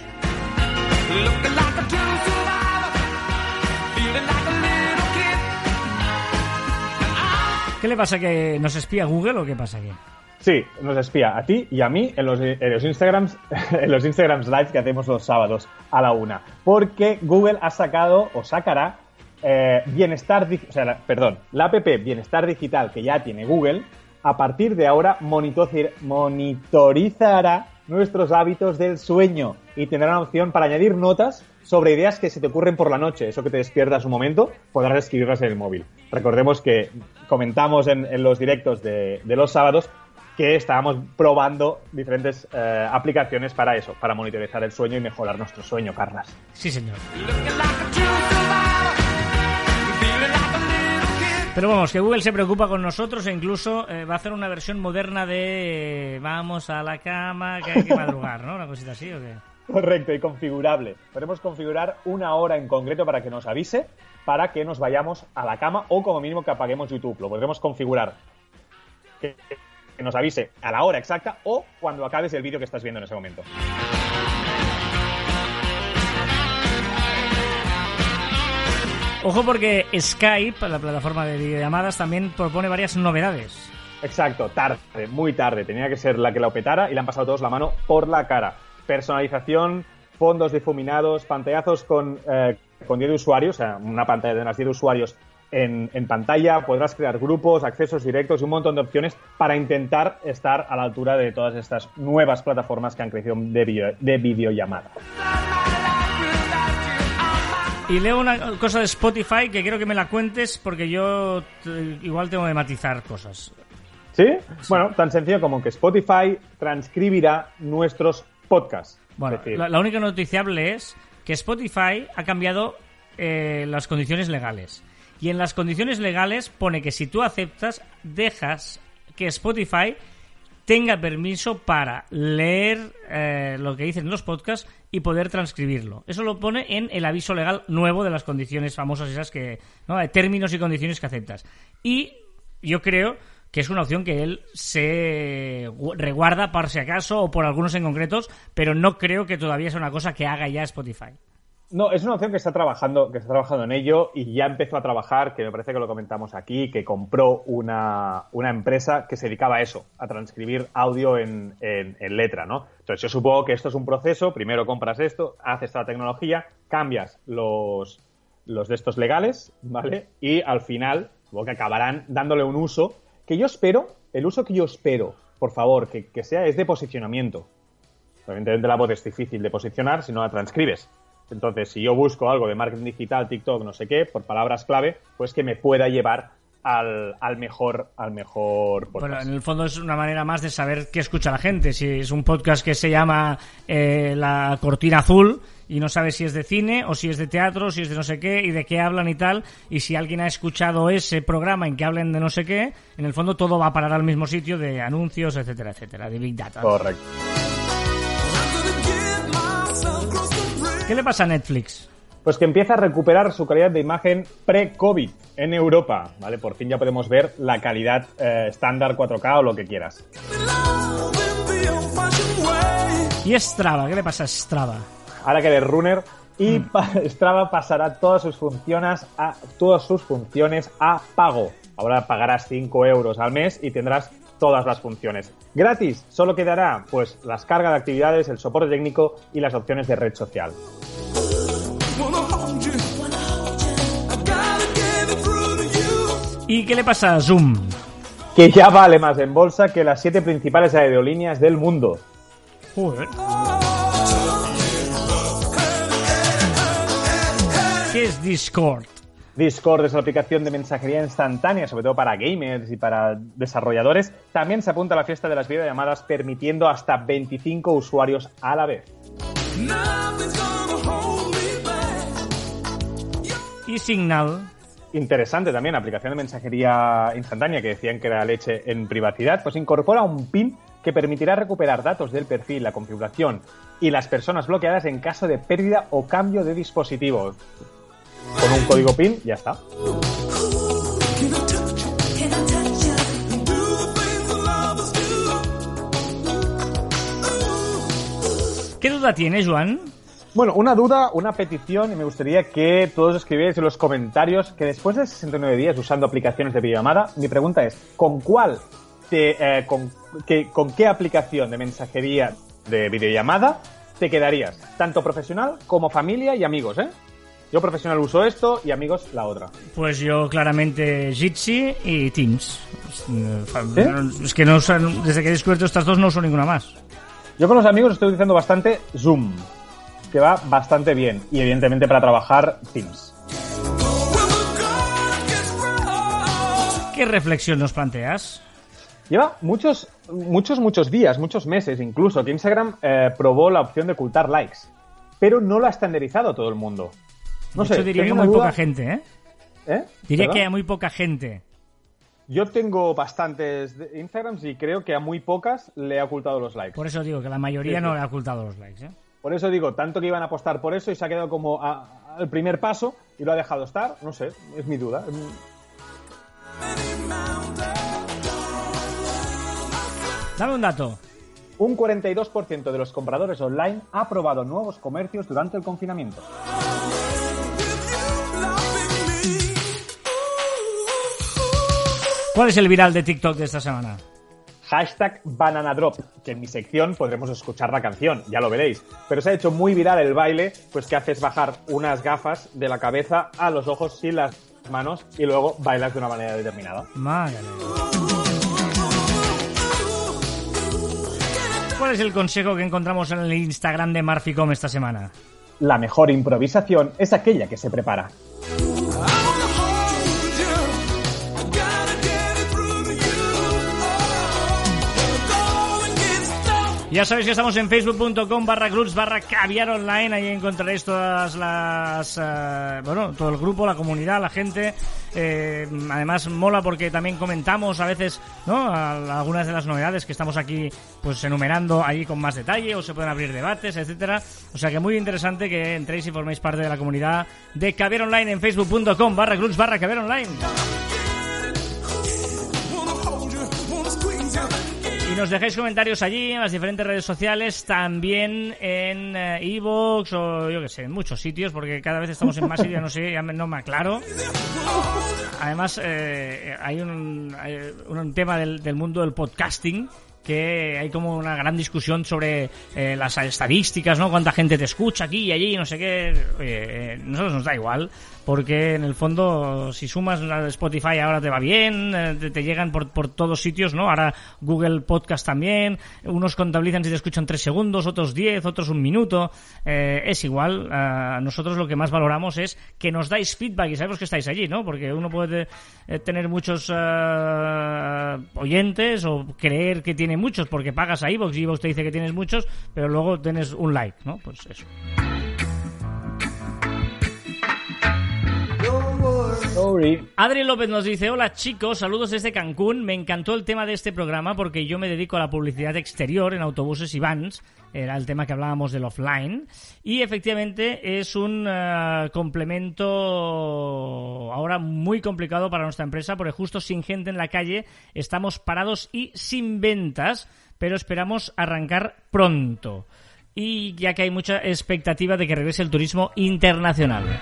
¿Qué le pasa? ¿Que nos espía Google o qué pasa aquí? Sí, nos espía a ti y a mí en los, Instagrams, en los Instagrams Live que hacemos los sábados a la una. Porque Google ha sacado o sacará eh, bienestar, o sea, perdón, la app Bienestar Digital que ya tiene Google a partir de ahora monitorizará nuestros hábitos del sueño y tendrá una opción para añadir notas sobre ideas que se te ocurren por la noche, eso que te despiertas un momento, podrás escribirlas en el móvil. Recordemos que comentamos en, los directos de, los sábados que estábamos probando diferentes eh, aplicaciones para eso, para monitorizar el sueño y mejorar nuestro sueño, Carlas. Sí, señor. Pero vamos, que Google se preocupa con nosotros e incluso eh, va a hacer una versión moderna de vamos a la cama, que hay que madrugar, ¿no? Una cosita así, ¿o qué? Correcto, y configurable. Podemos configurar una hora en concreto para que nos avise, para que nos vayamos a la cama o como mínimo que apaguemos YouTube. Lo podremos configurar que nos avise a la hora exacta o cuando acabes el vídeo que estás viendo en ese momento. Ojo porque Skype, la plataforma de videollamadas, también propone varias novedades. Exacto, tarde, muy tarde. Tenía que ser la que la opetara y le han pasado todos la mano por la cara. Personalización, fondos difuminados, pantallazos con, eh, con 10 usuarios, o sea, una pantalla de unas 10 usuarios en, pantalla, podrás crear grupos, accesos directos y un montón de opciones para intentar estar a la altura de todas estas nuevas plataformas que han crecido de, de videollamada. Y leo una cosa de Spotify que quiero que me la cuentes porque yo igual tengo que matizar cosas. ¿Sí? Bueno, tan sencillo como que Spotify transcribirá nuestros podcasts. Bueno, la, única noticiable es que Spotify ha cambiado eh, las condiciones legales. Y en las condiciones legales pone que si tú aceptas, dejas que Spotify tenga permiso para leer eh, lo que dicen los podcasts y poder transcribirlo. Eso lo pone en el aviso legal nuevo de las condiciones famosas esas que, ¿no? De términos y condiciones que aceptas. Y yo creo que es una opción que él se reguarda por si acaso o por algunos en concretos, pero no creo que todavía sea una cosa que haga ya Spotify. No, es una opción que está trabajando, que está trabajando en ello y ya empezó a trabajar, que me parece que lo comentamos aquí, que compró una, empresa que se dedicaba a eso, a transcribir audio en, letra, ¿no? Entonces yo supongo que esto es un proceso, primero compras esto, haces esta tecnología, cambias los, los de estos legales, ¿vale? Y al final, supongo que acabarán dándole un uso que yo espero, el uso que yo espero, por favor, que, que sea es de posicionamiento. Evidentemente la voz es difícil de posicionar si no la transcribes entonces, si yo busco algo de marketing digital, TikTok, no sé qué, por palabras clave, pues que me pueda llevar al, al, mejor al mejor podcast. Bueno, en el fondo es una manera más de saber qué escucha la gente. Si es un podcast que se llama eh, La Cortina Azul y no sabe si es de cine o si es de teatro, si es de no sé qué y de qué hablan y tal, y si alguien ha escuchado ese programa en que hablen de no sé qué, en el fondo todo va a parar al mismo sitio de anuncios, etcétera, etcétera, de Big Data. Correcto. ¿Qué le pasa a Netflix? Pues que empieza a recuperar su calidad de imagen pre-COVID en Europa, ¿vale? Por fin ya podemos ver la calidad eh, estándar 4K o lo que quieras. ¿Y Strava? ¿Qué le pasa a Strava? Ahora que eres runner y mm. Strava pasará todas sus funciones a todas sus funciones a pago. Ahora pagarás 5 euros al mes y tendrás todas las funciones. Gratis, solo quedará pues las cargas de actividades, el soporte técnico y las opciones de red social. ¿Y qué le pasa a Zoom? Que ya vale más en bolsa que las siete principales aerolíneas del mundo. ¿Qué es Discord? Discord es la aplicación de mensajería instantánea, sobre todo para gamers y para desarrolladores. También se apunta a la fiesta de las videollamadas, permitiendo hasta 25 usuarios a la vez. Y Signal. Interesante también, aplicación de mensajería instantánea que decían que era leche en privacidad, pues incorpora un PIN que permitirá recuperar datos del perfil, la configuración y las personas bloqueadas en caso de pérdida o cambio de dispositivo con un código PIN, ya está. ¿Qué duda tienes, Juan? Bueno, una duda, una petición, y me gustaría que todos escribierais en los comentarios que después de 69 días usando aplicaciones de videollamada, mi pregunta es, ¿con cuál, te, eh, con, con qué aplicación de mensajería de videollamada te quedarías? Tanto profesional como familia y amigos, ¿eh? Yo profesional uso esto y amigos la otra. Pues yo claramente Jitsi y Teams. Es que no usan, desde que he descubierto estas dos no uso ninguna más. Yo con los amigos estoy utilizando bastante Zoom, que va bastante bien. Y evidentemente para trabajar, Teams. ¿Qué reflexión nos planteas? Lleva muchos, muchos, muchos días, muchos meses incluso, que Instagram eh, probó la opción de ocultar likes, pero no lo ha estandarizado todo el mundo. No de sé, hecho, diría que muy poca gente, ¿eh? ¿Eh? Diría ¿Perdón? que hay muy poca gente. Yo tengo bastantes Instagrams y creo que a muy pocas le ha ocultado los likes. Por eso digo que la mayoría Sí, sí. no le ha ocultado los likes, ¿eh? Por eso digo, tanto que iban a apostar por eso y se ha quedado como a- al primer paso y lo ha dejado estar. No sé, es mi duda. Dame un dato. Un 42% de los compradores online ha probado nuevos comercios durante el confinamiento. ¿Cuál es el viral de TikTok de esta semana? Hashtag Bananadrop, que en mi sección podremos escuchar la canción, ya lo veréis. Pero se ha hecho muy viral el baile, pues que haces bajar unas gafas de la cabeza a los ojos sin las manos y luego bailas de una manera determinada. Madre. ¿Cuál es el consejo que encontramos en el Instagram de Marficom esta semana? La mejor improvisación es aquella que se prepara. Ya sabéis que estamos en facebook.com barra groups barra caviar online. Ahí encontraréis todas las... eh, bueno, todo el grupo, la comunidad, la gente. Eh, además mola porque también comentamos a veces, ¿no? Algunas de las novedades que estamos aquí pues enumerando ahí con más detalle o se pueden abrir debates, etcétera. O sea que muy interesante que entréis y forméis parte de la comunidad de caviar online en facebook.com barra groups barra caviar online. Nos dejáis comentarios allí en las diferentes redes sociales, también en Evox o yo que sé, en muchos sitios, porque cada vez estamos en más sitios, no sé, ya me- aclaro. Además, eh, hay, un, un tema del, del mundo del podcasting que hay como una gran discusión sobre eh, las estadísticas, ¿no? Cuánta gente te escucha aquí y allí, no sé qué. Oye, eh, nosotros nos da igual, porque en el fondo, si sumas Spotify ahora te va bien, eh, te, llegan por, por todos sitios, ¿no? Ahora Google Podcast también, unos contabilizan si te escuchan tres segundos, otros diez, otros un minuto, eh, es igual. A nosotros lo que más valoramos es que nos dais feedback y sabemos que estáis allí, ¿no? Porque uno puede eh, tener muchos eh, oyentes o creer que tiene muchos porque pagas a iVoox y iVoox te dice que tienes muchos, pero luego tienes un like, ¿no? Pues eso. Sorry. Adri López nos dice, hola chicos, saludos desde Cancún, me encantó el tema de este programa porque yo me dedico a la publicidad exterior en autobuses y vans, era el tema que hablábamos del offline, y efectivamente es un eh, complemento ahora muy complicado para nuestra empresa porque justo sin gente en la calle estamos parados y sin ventas, pero esperamos arrancar pronto. Y ya que hay mucha expectativa de que regrese el turismo internacional.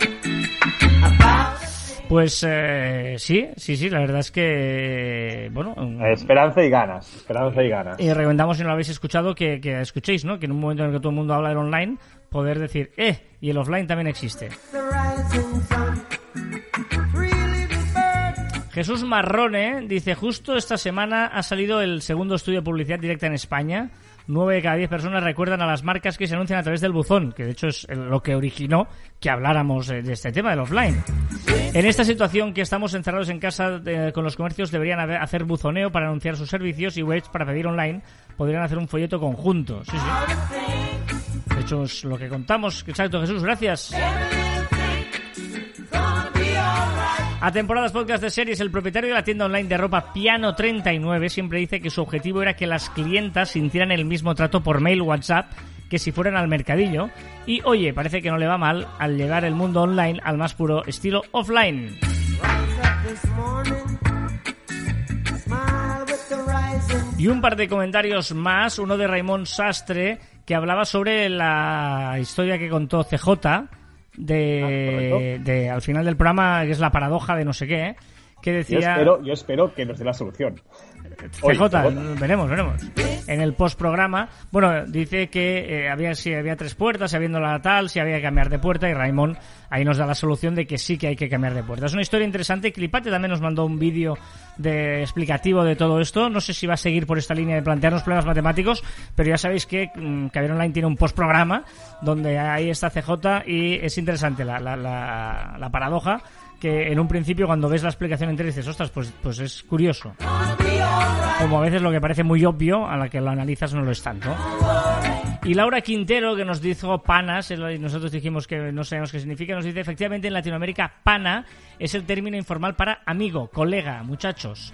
Pues eh, sí, sí, sí, la verdad es que, bueno, Esperanza y ganas. Esperanza y ganas. y recomendamos si no lo habéis escuchado que, que escuchéis, ¿no? Que en un momento en el que todo el mundo habla del online, poder decir, eh, y el offline también existe. Jesús Marrone dice, justo esta semana ha salido el segundo estudio de publicidad directa en España. Nueve de cada diez personas recuerdan a las marcas que se anuncian a través del buzón, que de hecho es lo que originó que habláramos eh, de este tema del offline. En esta situación que estamos encerrados en casa con los comercios deberían hacer buzoneo para anunciar sus servicios y webs para pedir online. Podrían hacer un folleto conjunto. Sí, sí. De hecho es lo que contamos. Exacto, Jesús, gracias. A temporadas podcast de series, el propietario de la tienda online de ropa Piano 39 siempre dice que su objetivo era que las clientas sintieran el mismo trato por mail WhatsApp que si fueran al mercadillo. Y oye, parece que no le va mal al llevar el mundo online al más puro estilo offline. Y un par de comentarios más, uno de Raymond Sastre, que hablaba sobre la historia que contó CJ de, correcto. de al final del programa, que es la paradoja de no sé qué, que Yo decía... espero, yo espero que nos dé la solución. Hoy, CJ, CJ. veremos, veremos. En el postprograma, bueno, dice que eh, había si había tres puertas, habiendo la tal, si había que cambiar de puerta, y Raimón ahí nos da la solución de que sí que hay que cambiar de puerta. Es una historia interesante. Clipate también nos mandó un vídeo de explicativo de todo esto. No sé si va a seguir por esta línea de plantearnos problemas matemáticos, pero ya sabéis que mm, Caviar Online tiene un postprograma donde ahí está CJ y es interesante la, la, la, la paradoja que en un principio cuando ves la explicación entera dices, ostras, pues, pues es curioso. Como a veces lo que parece muy obvio, a la que lo analizas no lo es tanto. Y Laura Quintero, que nos dijo panas, nosotros dijimos que no sabemos qué significa, nos dice, efectivamente en Latinoamérica, pana es el término informal para amigo, colega, muchachos.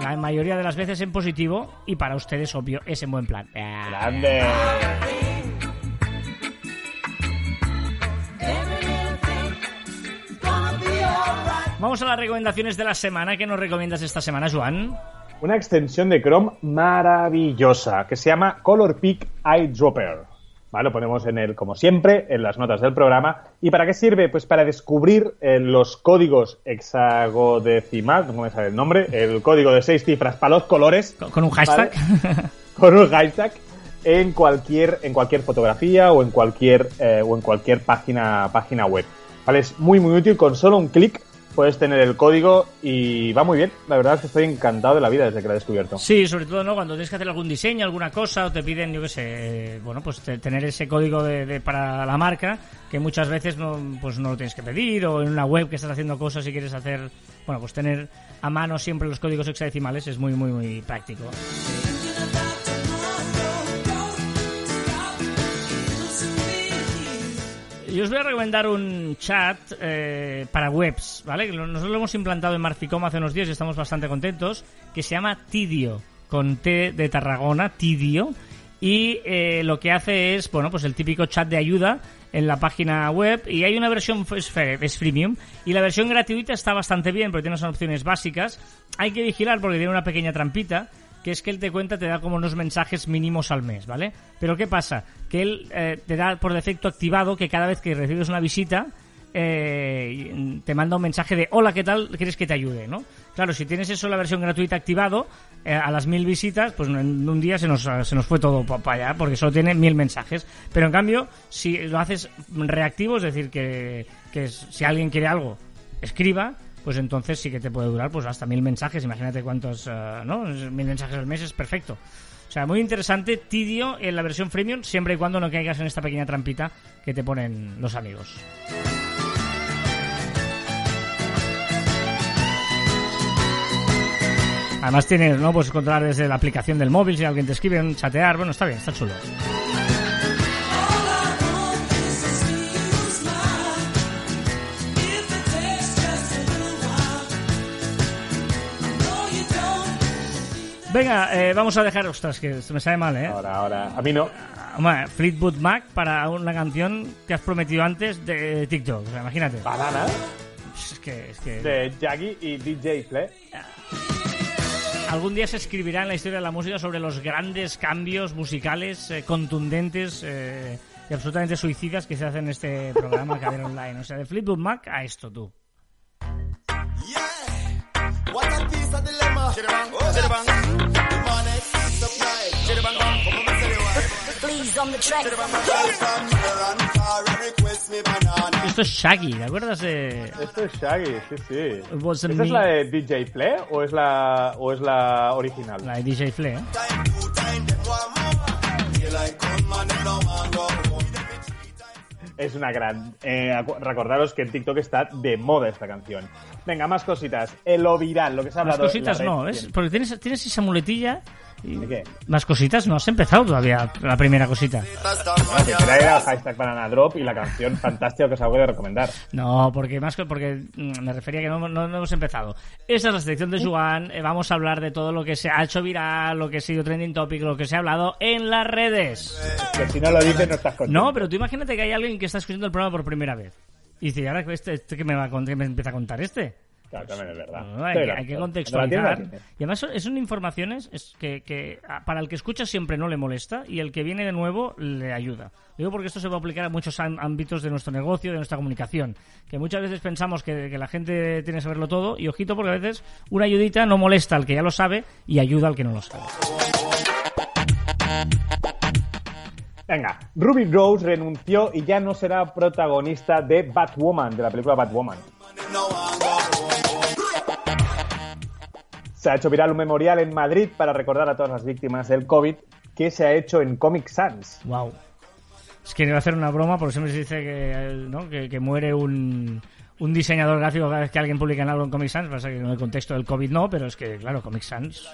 La mayoría de las veces en positivo y para ustedes, obvio, es en buen plan. ¡Grande! Vamos a las recomendaciones de la semana. ¿Qué nos recomiendas esta semana, Joan? Una extensión de Chrome maravillosa que se llama Color Peak Eyedropper. ¿Vale? Lo ponemos en el, como siempre, en las notas del programa. ¿Y para qué sirve? Pues para descubrir eh, los códigos hexagodecimal, no me sale el nombre, el código de seis cifras para los colores. Con- un hashtag. con un hashtag en cualquier en cualquier fotografía o en cualquier eh, o en cualquier página página web vale es muy muy útil con solo un clic puedes tener el código y va muy bien. La verdad es que estoy encantado de la vida desde que la he descubierto. Sí, sobre todo no cuando tienes que hacer algún diseño, alguna cosa, o te piden, yo qué sé, bueno, pues te- tener ese código de, de- para la marca que muchas veces no, pues no lo tienes que pedir, o en una web que estás haciendo cosas y quieres hacer, bueno, pues tener a mano siempre los códigos hexadecimales es muy, muy, muy práctico. Yo os voy a recomendar un chat eh, para webs, ¿vale? Nosotros lo hemos implantado en Marficom hace unos días y estamos bastante contentos, que se llama Tidio, con T de Tarragona, Tidio, y eh, lo que hace es, bueno, pues el típico chat de ayuda en la página web y hay una versión es, fe- es freemium y la versión gratuita está bastante bien porque tiene unas opciones básicas. Hay que vigilar porque tiene una pequeña trampita que es que él te cuenta, te da como unos mensajes mínimos al mes, ¿vale? Pero ¿qué pasa? Que él eh, te da por defecto activado que cada vez que recibes una visita, eh, te manda un mensaje de hola, ¿qué tal? ¿Quieres que te ayude? ¿no? Claro, si tienes eso la versión gratuita activado, eh, a las mil visitas, pues en un día se nos, se nos fue todo para allá, porque solo tiene mil mensajes. Pero en cambio, si lo haces reactivo, es decir, que, que si alguien quiere algo, escriba, pues entonces sí que te puede durar pues hasta mil mensajes. Imagínate cuántos, eh, ¿no? Mil mensajes al mes es perfecto. O sea, muy interesante, Tidio en la versión freemium, siempre y cuando no caigas en esta pequeña trampita que te ponen los amigos. Además tienes, ¿no? Pues controlar desde la aplicación del móvil si alguien te escribe, chatear, bueno, está bien, está chulo. Venga, eh, vamos a dejar, ostras, que se me sale mal, ¿eh? ahora ahora a mí no Hombre, Fleetwood Mac para una canción que has prometido antes de TikTok. O sea, imagínate. banana Es que, es que de Jaggy y DJ Fle algún día se escribirá en la historia de la música sobre los grandes cambios musicales eh, contundentes eh, y absolutamente suicidas que se hacen en este programa que online. O sea, de Fleetwood Mac a esto, tú. What a piece of dilemma. Oh. The money, me. Please on the track. Me. Esto es Shaggy, ¿te acuerdas de...? esto es Shaggy sí sí wasn't ¿Esta es me. la de DJ Fle o es la o es la original? La de DJ Flea, ¿eh? Es una gran. Eh, recordaros que en TikTok está de moda esta canción. Venga, más cositas. El lo viral, lo que se ha hablado. en cositas la no, ¿ves? Porque tienes, tienes esa muletilla... y- ¿De qué? Más cositas, no has empezado todavía la primera cosita. Ir al hashtag Banana Drop y la canción fantástica que os hago de recomendar. No, porque más que porque mm, me refería que no, no- no hemos empezado. Esta es la sección de Juan. eh, vamos a hablar de todo lo que se ha hecho viral, lo que ha sido trending topic, lo que se ha hablado en las redes. Que si no lo dices, no estás contento. No, pero tú imagínate que hay alguien que está escuchando el programa por primera vez. Y dice, ¿y ahora este, este que me va a contar, que me empieza a contar este? Claro, también es verdad. No, hay, que, hay que contextualizar. Y además son- son informaciones es que, para el que escucha siempre no le molesta y el que viene de nuevo le ayuda. Digo porque esto se va a aplicar a muchos ámbitos de nuestro negocio, de nuestra comunicación. Que muchas veces pensamos que, que la gente tiene que saberlo todo y ojito porque a veces una ayudita no molesta al que ya lo sabe y ayuda al que no lo sabe. Venga, Ruby Rose renunció y ya no será protagonista de Batwoman, de la película Batwoman. Se ha hecho viral un memorial en Madrid para recordar a todas las víctimas del COVID que se ha hecho en Comic Sans. Wow. Es que iba a hacer una broma porque siempre se dice que, que, muere un, un diseñador gráfico cada vez que alguien publica algo en Comic Sans. Pasa que en el contexto del COVID no, pero es que, claro, Comic Sans.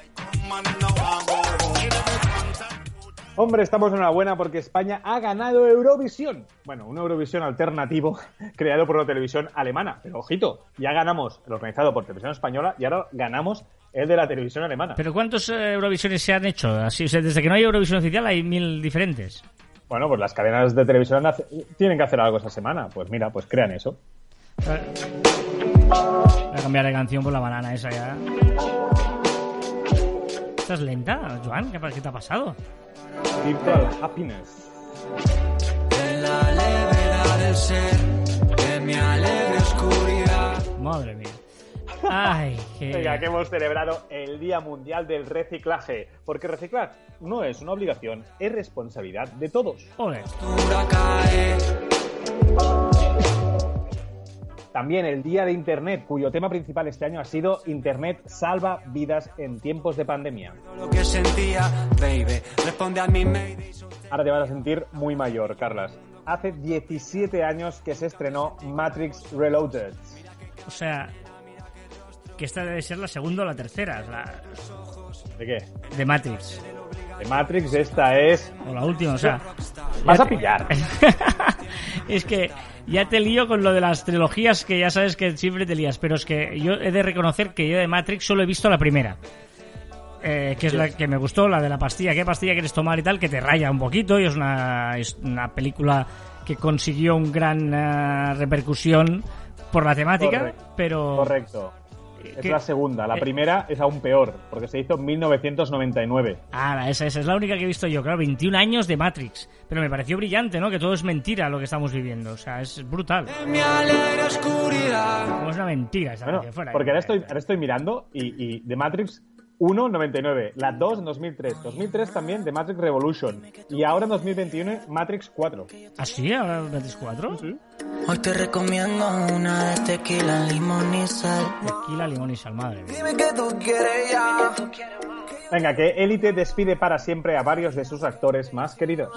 Hombre, estamos en una buena porque España ha ganado Eurovisión. Bueno, un Eurovisión alternativo creado por la televisión alemana. Pero ojito, ya ganamos el organizado por televisión española y ahora ganamos el de la televisión alemana. ¿Pero cuántos eh, Eurovisiones se han hecho? Así, o sea, desde que no hay Eurovisión oficial hay mil diferentes. Bueno, pues las cadenas de televisión tienen que hacer algo esta semana. Pues mira, pues crean eso. Voy a cambiar de canción por la banana esa ya. ¿Estás lenta, Joan? ¿Qué, qué te ha pasado? Virtual Happiness. En la levedad del ser, en mi alegre oscuridad. Madre mía. Ay, qué... Venga, que hemos celebrado el Día Mundial del Reciclaje. Porque reciclar no es una obligación, es responsabilidad de todos. Ole. También el Día de Internet, cuyo tema principal este año ha sido Internet salva vidas en tiempos de pandemia. Ahora te vas a sentir muy mayor, Carlas. Hace 17 años que se estrenó Matrix Reloaded. O sea, que esta debe ser la segunda o la tercera, la ¿De qué? de Matrix. De Matrix esta es... O la última, o sea. Vas a pillar. es que ya te lío con lo de las trilogías que ya sabes que siempre te lías, pero es que yo he de reconocer que yo de Matrix solo he visto la primera. Eh, que es la que me gustó, la de la pastilla, qué pastilla quieres tomar y tal, que te raya un poquito y es una, es una película que consiguió un gran eh, repercusión por la temática, Correcto. pero Correcto. Es ¿Qué? la segunda. La Eh. primera es aún peor, porque se hizo en 1999. Ah, esa, esa es la única que he visto yo, claro, 21 años de Matrix. Pero me pareció brillante, ¿no? Que todo es mentira lo que estamos viviendo. O sea, es brutal. En mi alegre oscuridad. Como es una mentira esa Bueno, fuera. porque ahora estoy, ahora estoy mirando y, y de Matrix 1, 99. La 2 en 2003. 2003 también de Matrix Revolution. Y ahora en 2021 Matrix 4. ¿Ah, sí? ¿Ahora Matrix 4? Hoy te recomiendo una de tequila, limón y sal. Tequila, limón y sal, madre mía. Dime que tú quieres ya. Venga, que Elite despide para siempre a varios de sus actores más queridos.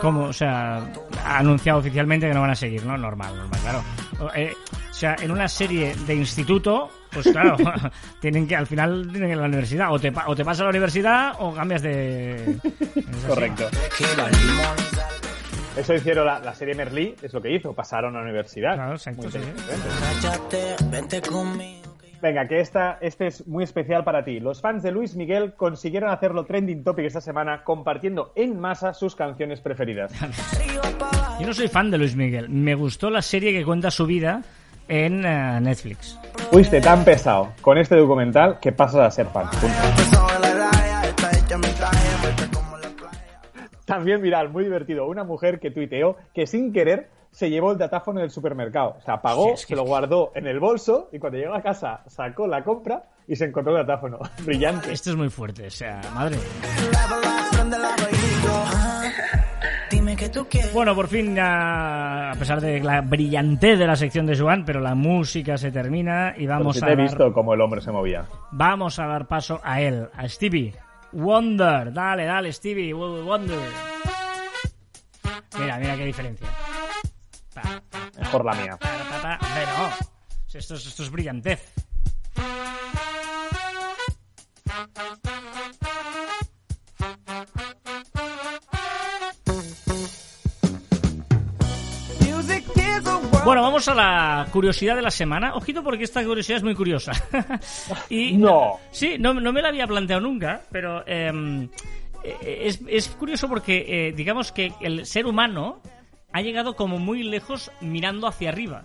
¿Cómo? O sea, ha anunciado oficialmente que no van a seguir, ¿no? Normal, normal, claro. O, eh, o sea, en una serie de instituto, pues claro, tienen que, al final tienen que ir a la universidad. O te, o te pasas a la universidad o cambias de... Correcto. Eso hicieron la, la serie Merlí, es lo que hizo. Pasaron a la universidad. Claro, exacto, sí. Venga, que esta, este es muy especial para ti. Los fans de Luis Miguel consiguieron hacerlo trending topic esta semana compartiendo en masa sus canciones preferidas. Yo no soy fan de Luis Miguel. Me gustó la serie que cuenta su vida en eh, Netflix. Fuiste tan pesado con este documental que pasas a ser fan. También viral, muy divertido. Una mujer que tuiteó que sin querer se llevó el datáfono del supermercado. O sea, pagó, Sí, es que- se lo guardó en el bolso y cuando llegó a casa sacó la compra y se encontró el datáfono. Brillante. Esto es muy fuerte, o sea, madre tú quieres. Bueno, por fin, a pesar de la brillantez de la sección de Joan, pero la música se termina y Pero vamos si a te he dar, visto cómo el hombre se movía. vamos a dar paso a él, a Stevie Wonder. Dale, dale, Stevie Wonder. Mira, mira qué diferencia. Pa, pa, Mejor la mía. pa, pa, pa. Hombre, no. Esto es, esto es brillantez. Bueno, vamos a la curiosidad de la semana. Ojito porque esta curiosidad es muy curiosa. y No. Sí, no, no me la había planteado nunca, pero eh, eh, es, es curioso porque eh, digamos que el ser humano ha llegado como muy lejos mirando hacia arriba.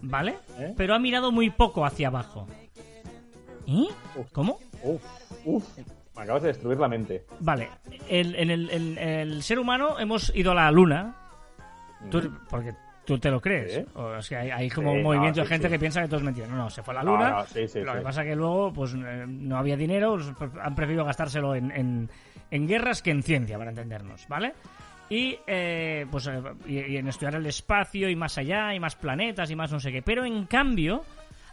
¿vale? ¿Eh? Pero ha mirado muy poco hacia abajo. ¿Y? Uf. ¿Cómo? Uf, uf. Me acabas de destruir la mente. Vale, el, en el, el- el ser humano hemos ido a la luna, tú- porque tú te lo crees. Sí. O sea, hay, hay como Sí, un no, movimiento de sí, gente sí. que piensa que todo es mentira. No, no, se fue a la No, luna. no, lo que pasa que luego pues eh, no había dinero, pues, han preferido gastárselo en, en, en guerras que en ciencia, para entendernos, ¿vale? Y, eh, pues, eh, y, y en estudiar el espacio y más allá, y más planetas y más no sé qué. Pero en cambio,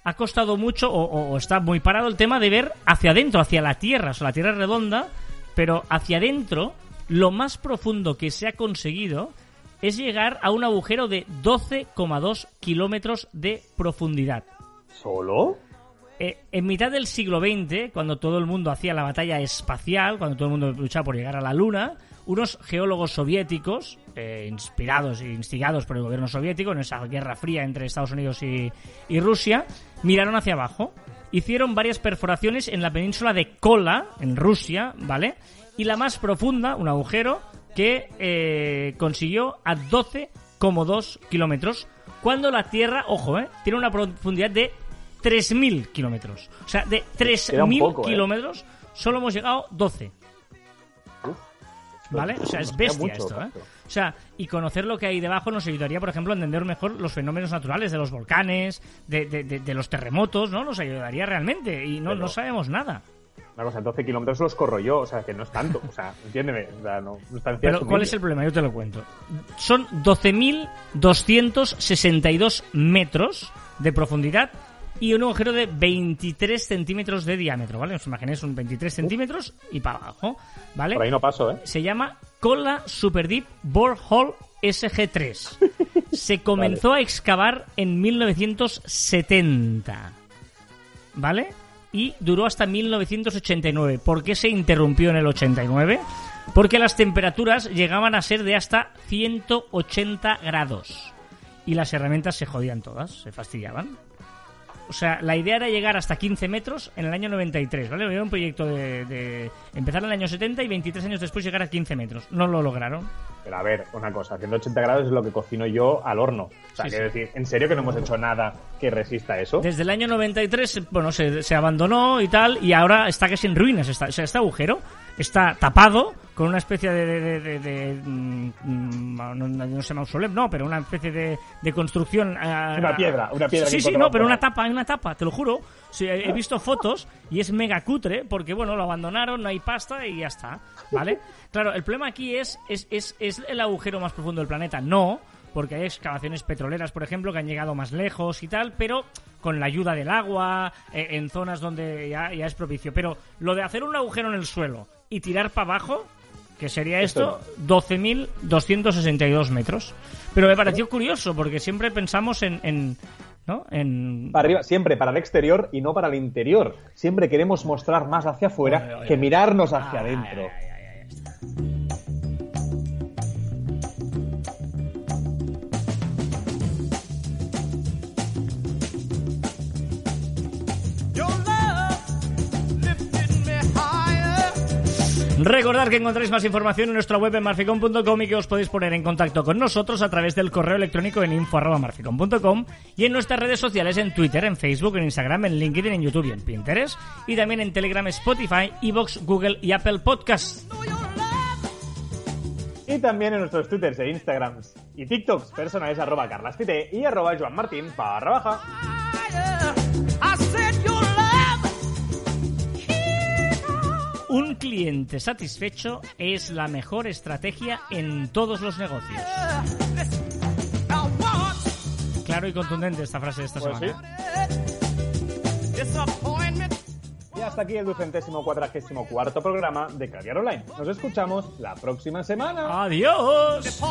ha costado mucho o, o- o está muy parado el tema de ver hacia adentro, hacia la Tierra. O sea, la Tierra es redonda, pero hacia adentro, lo más profundo que se ha conseguido es llegar a un agujero de 12,2 kilómetros de profundidad. ¿Solo? Eh, en mitad del siglo XX, cuando todo el mundo hacía la batalla espacial, cuando todo el mundo luchaba por llegar a la Luna, unos geólogos soviéticos, eh, inspirados e instigados por el gobierno soviético en esa guerra fría entre Estados Unidos y, y Rusia, miraron hacia abajo. Hicieron varias perforaciones en la península de Kola, en Rusia, ¿vale? Y la más profunda, un agujero, que eh, consiguió a 12,2 kilómetros, cuando la Tierra, ojo, eh, tiene una profundidad de 3.000 kilómetros. O sea, de Queda un 3.000 poco, ¿eh? kilómetros solo hemos llegado 12. Uf. ¿Vale? O sea, es bestia mucho, esto, ¿eh? O sea, y conocer lo que hay debajo nos ayudaría, por ejemplo, a entender mejor los fenómenos naturales de los volcanes, de, de- de- de los terremotos, ¿no? Nos ayudaría realmente. Y no, Pero- no sabemos nada. Una cosa, 12 kilómetros los corro yo, o sea, que no es tanto. O sea, entiéndeme. O sea, no, no es tan Pero, ¿cuál es el problema? Yo te lo cuento. Son 12.262 metros de profundidad y un agujero de 23 centímetros de diámetro, ¿vale? Os imagináis un 23 centímetros y para abajo, ¿vale? Por ahí no paso, ¿eh? se llama Cola Super Deep Borehole SG3. Se comenzó a excavar en 1970. ¿Vale? Y duró hasta 1989. ¿Por qué se interrumpió en el 89? Porque las temperaturas llegaban a ser de hasta 180 grados. Y las herramientas se jodían todas, se fastidiaban. O sea, la idea era llegar hasta 15 metros en el año 93, ¿vale? Era un proyecto de, de empezar en el año 70 y 23 años después llegar a 15 metros. No lo lograron. Pero a ver, una cosa, 180 grados es lo que cocino yo al horno. O sea, Sí, quiero sí. decir, ¿en serio que no hemos hecho nada que resista eso? Desde el año 93, bueno, se, se abandonó y tal, y ahora está casi en ruinas. Está, o sea, este agujero está tapado con una especie de... de, de- de- de, mm, mm, no, no- sé, mausoleo, no, pero una especie de, construcción... ah, Una piedra, una piedra Sí, sí, no, pero una tapa, una tapa, te lo juro. Sí, he, he visto fotos y es mega cutre porque, bueno, lo abandonaron, no hay pasta y ya está, ¿vale? Claro, el problema aquí es, es, es, es el agujero más profundo del planeta. No, porque hay excavaciones petroleras, por ejemplo, que han llegado más lejos y tal, pero con la ayuda del agua, eh, en zonas donde ya, ya es propicio. Pero lo de hacer un agujero en el suelo y tirar para abajo, que sería esto, Esto 12.262 metros. Pero me pareció curioso, porque siempre pensamos en... en ¿no? En, Para arriba, siempre para el exterior y no para el interior. Siempre queremos mostrar más hacia afuera Oye, oye, que mirarnos hacia Ay, adentro. ay, ay, Recordad que encontráis más información en nuestra web en marficom.com y que os podéis poner en contacto con nosotros a través del correo electrónico en info.marficom.com y en nuestras redes sociales en Twitter, en Facebook, en Instagram, en LinkedIn, en YouTube y en Pinterest y también en Telegram, Spotify, Evox, Google y Apple Podcasts. Y también en nuestros twitters e instagrams y tiktoks personales arroba carlaspite y arroba joanmartin barra baja. Un cliente satisfecho es la mejor estrategia en todos los negocios. Claro y contundente esta frase de esta Pues semana. Y hasta aquí el ducentésimo cuadragésimo cuarto programa de Caviar Online. Nos escuchamos la próxima semana. Adiós.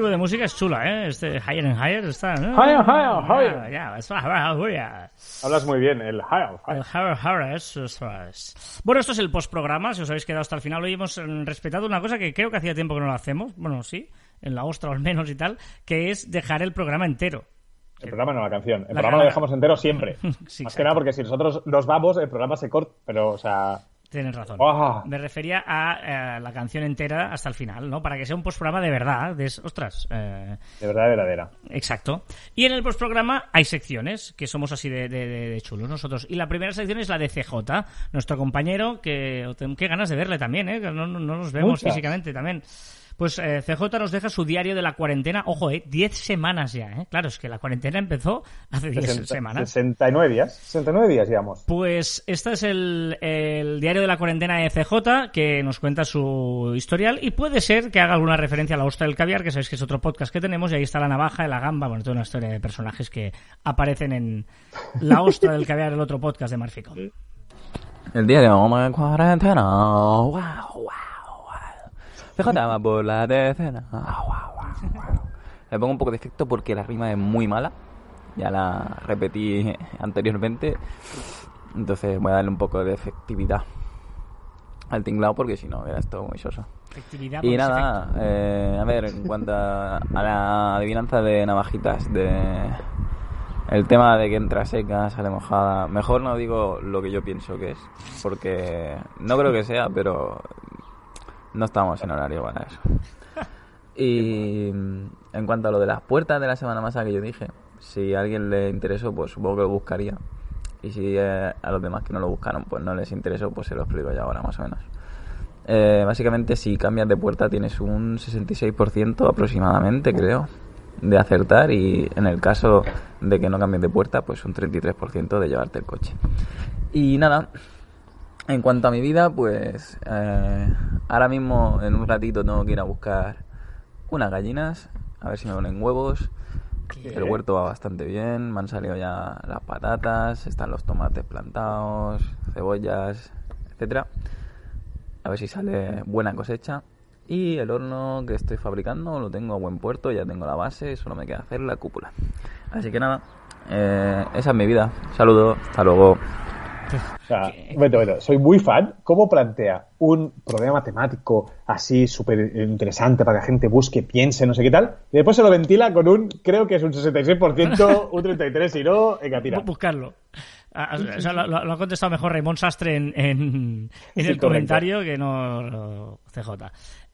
Tipo de música es chula, ¿eh? Este Higher and Higher está... ¿no? Higher, higher, higher. Ya, ya, es higher, higher. Hablas muy bien, el higher, El higher. Higher, Higher, es. Bueno, esto es el postprograma, si os habéis quedado hasta el final. Hoy hemos mm, respetado una cosa que creo que hacía tiempo que no lo hacemos, bueno, sí, en la ostra al menos y tal, que es dejar el programa entero. El programa no la canción. El La programa cara- lo dejamos entero siempre. Sí, Más que nada porque si nosotros nos vamos, el programa se corta. Pero, o sea, Tienes razón. Me refería a eh, la canción entera hasta el final, ¿no? Para que sea un postprograma de verdad. De, ostras, eh, de verdad, verdadera. exacto. Y en el postprograma hay secciones, que somos así de, de- de- chulos nosotros. Y la primera sección es la de CJ, nuestro compañero, que qué ganas de verle también, ¿eh? Que no, no- no nos vemos Muchas. físicamente también. Pues eh, CJ nos deja su diario de la cuarentena. Ojo, ¿eh? 10 semanas ya, ¿eh? Claro, es que la cuarentena empezó hace 10 Sesenta- semanas. 69 días. 69 días, digamos. Pues este es el, el diario de la cuarentena de CJ que nos cuenta su historial y puede ser que haga alguna referencia a la ostra del caviar, que sabéis que es otro podcast que tenemos y ahí está la navaja, la gamba, bueno, toda una historia de personajes que aparecen en la ostra del caviar, el otro podcast de Marfico. El día de la cuarentena. Wow, wow, wow. Fíjate, por la decena. Wow. Le pongo un poco de efecto porque la rima es muy mala. Ya la repetí anteriormente. Entonces voy a darle un poco de efectividad al tinglado porque si no, era esto muy soso. Efectividad Y nada, eh, a ver, en cuanto a, a la adivinanza de navajitas, de el tema de que entra seca, sale mojada, mejor no digo lo que yo pienso que es, porque no creo que sea, pero no estamos en horario para eso. Y en cuanto a lo de las puertas de la semana pasada que yo dije, si a alguien le interesó, pues supongo que lo buscaría. Y si eh, a los demás que no lo buscaron, pues no les interesó, pues se lo explico ya ahora más o menos. Eh, básicamente, si cambias de puerta tienes un 66% aproximadamente, creo, de acertar. Y en el caso de que no cambies de puerta, pues un 33% de llevarte el coche. Y nada, en cuanto a mi vida, pues eh, ahora mismo en un ratito tengo que ir a buscar unas gallinas, a ver si me ponen huevos. El huerto va bastante bien, me han salido ya las patatas, están los tomates plantados, cebollas, etcétera. A ver si sale buena cosecha. Y el horno que estoy fabricando lo tengo a buen puerto, ya tengo la base, solo me queda hacer la cúpula. Así que nada, eh, esa es mi vida. Saludos, hasta luego. O sea, un momento. soy muy fan. ¿Cómo plantea un problema matemático así súper interesante para que la gente busque, piense, no sé qué tal? Y después se lo ventila con un, creo que es un 66%, un 33%, si no, venga, tira. Bu- buscarlo. Ah, o sea, lo, lo- lo ha contestado mejor Raymond Sastre en, en, en Sí, el correcto. comentario que no no CJ.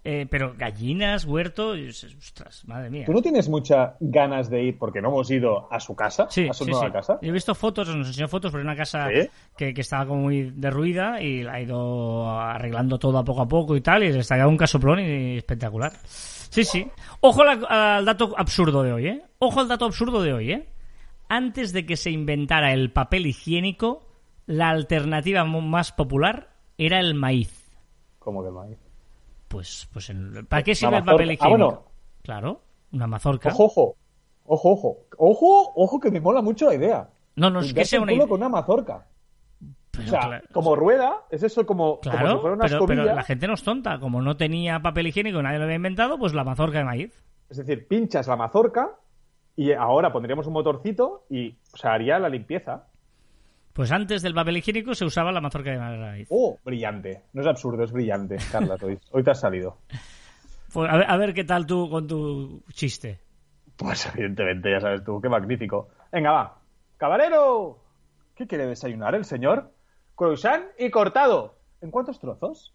Eh, pero gallinas, huerto, ostras, madre mía. ¿Tú no tienes muchas ganas de ir porque no hemos ido a su casa? Sí, a su sí, nueva sí. casa. Yo he visto fotos, nos enseñó fotos, pero una casa que, que estaba como muy derruida y la ha ido arreglando todo a poco a poco y tal, y le está quedando un casoplón y espectacular. Sí, sí. Ojo al dato absurdo de hoy, ¿eh? Ojo al dato absurdo de hoy, ¿eh? Antes de que se inventara el papel higiénico, la alternativa más popular era el maíz. ¿Cómo que maíz? Pues, pues el- ¿para qué sirve el papel Ah, higiénico? bueno. Claro, una mazorca. Ojo, ojo. Ojo, ojo. Ojo, ojo, que me mola mucho la idea. No, no es que sea una idea. con una mazorca. Pero o sea, claro, como rueda, es eso como, como si Claro, fuera una pero, la gente no es tonta. Como no tenía papel higiénico nadie lo había inventado, pues la mazorca de maíz. Es decir, pinchas la mazorca y ahora pondríamos un motorcito y o sea, haría la limpieza. Pues antes del papel higiénico se usaba la mazorca de maíz. Oh, brillante. No es absurdo, es brillante, Carla. Hoy, hoy te has salido. Pues a ver, a ver qué tal tú con tu chiste. Pues evidentemente, ya sabes tú, qué magnífico. Venga, va. Cabalero, ¿qué quiere desayunar el señor? Croissant y cortado. ¿En cuántos trozos?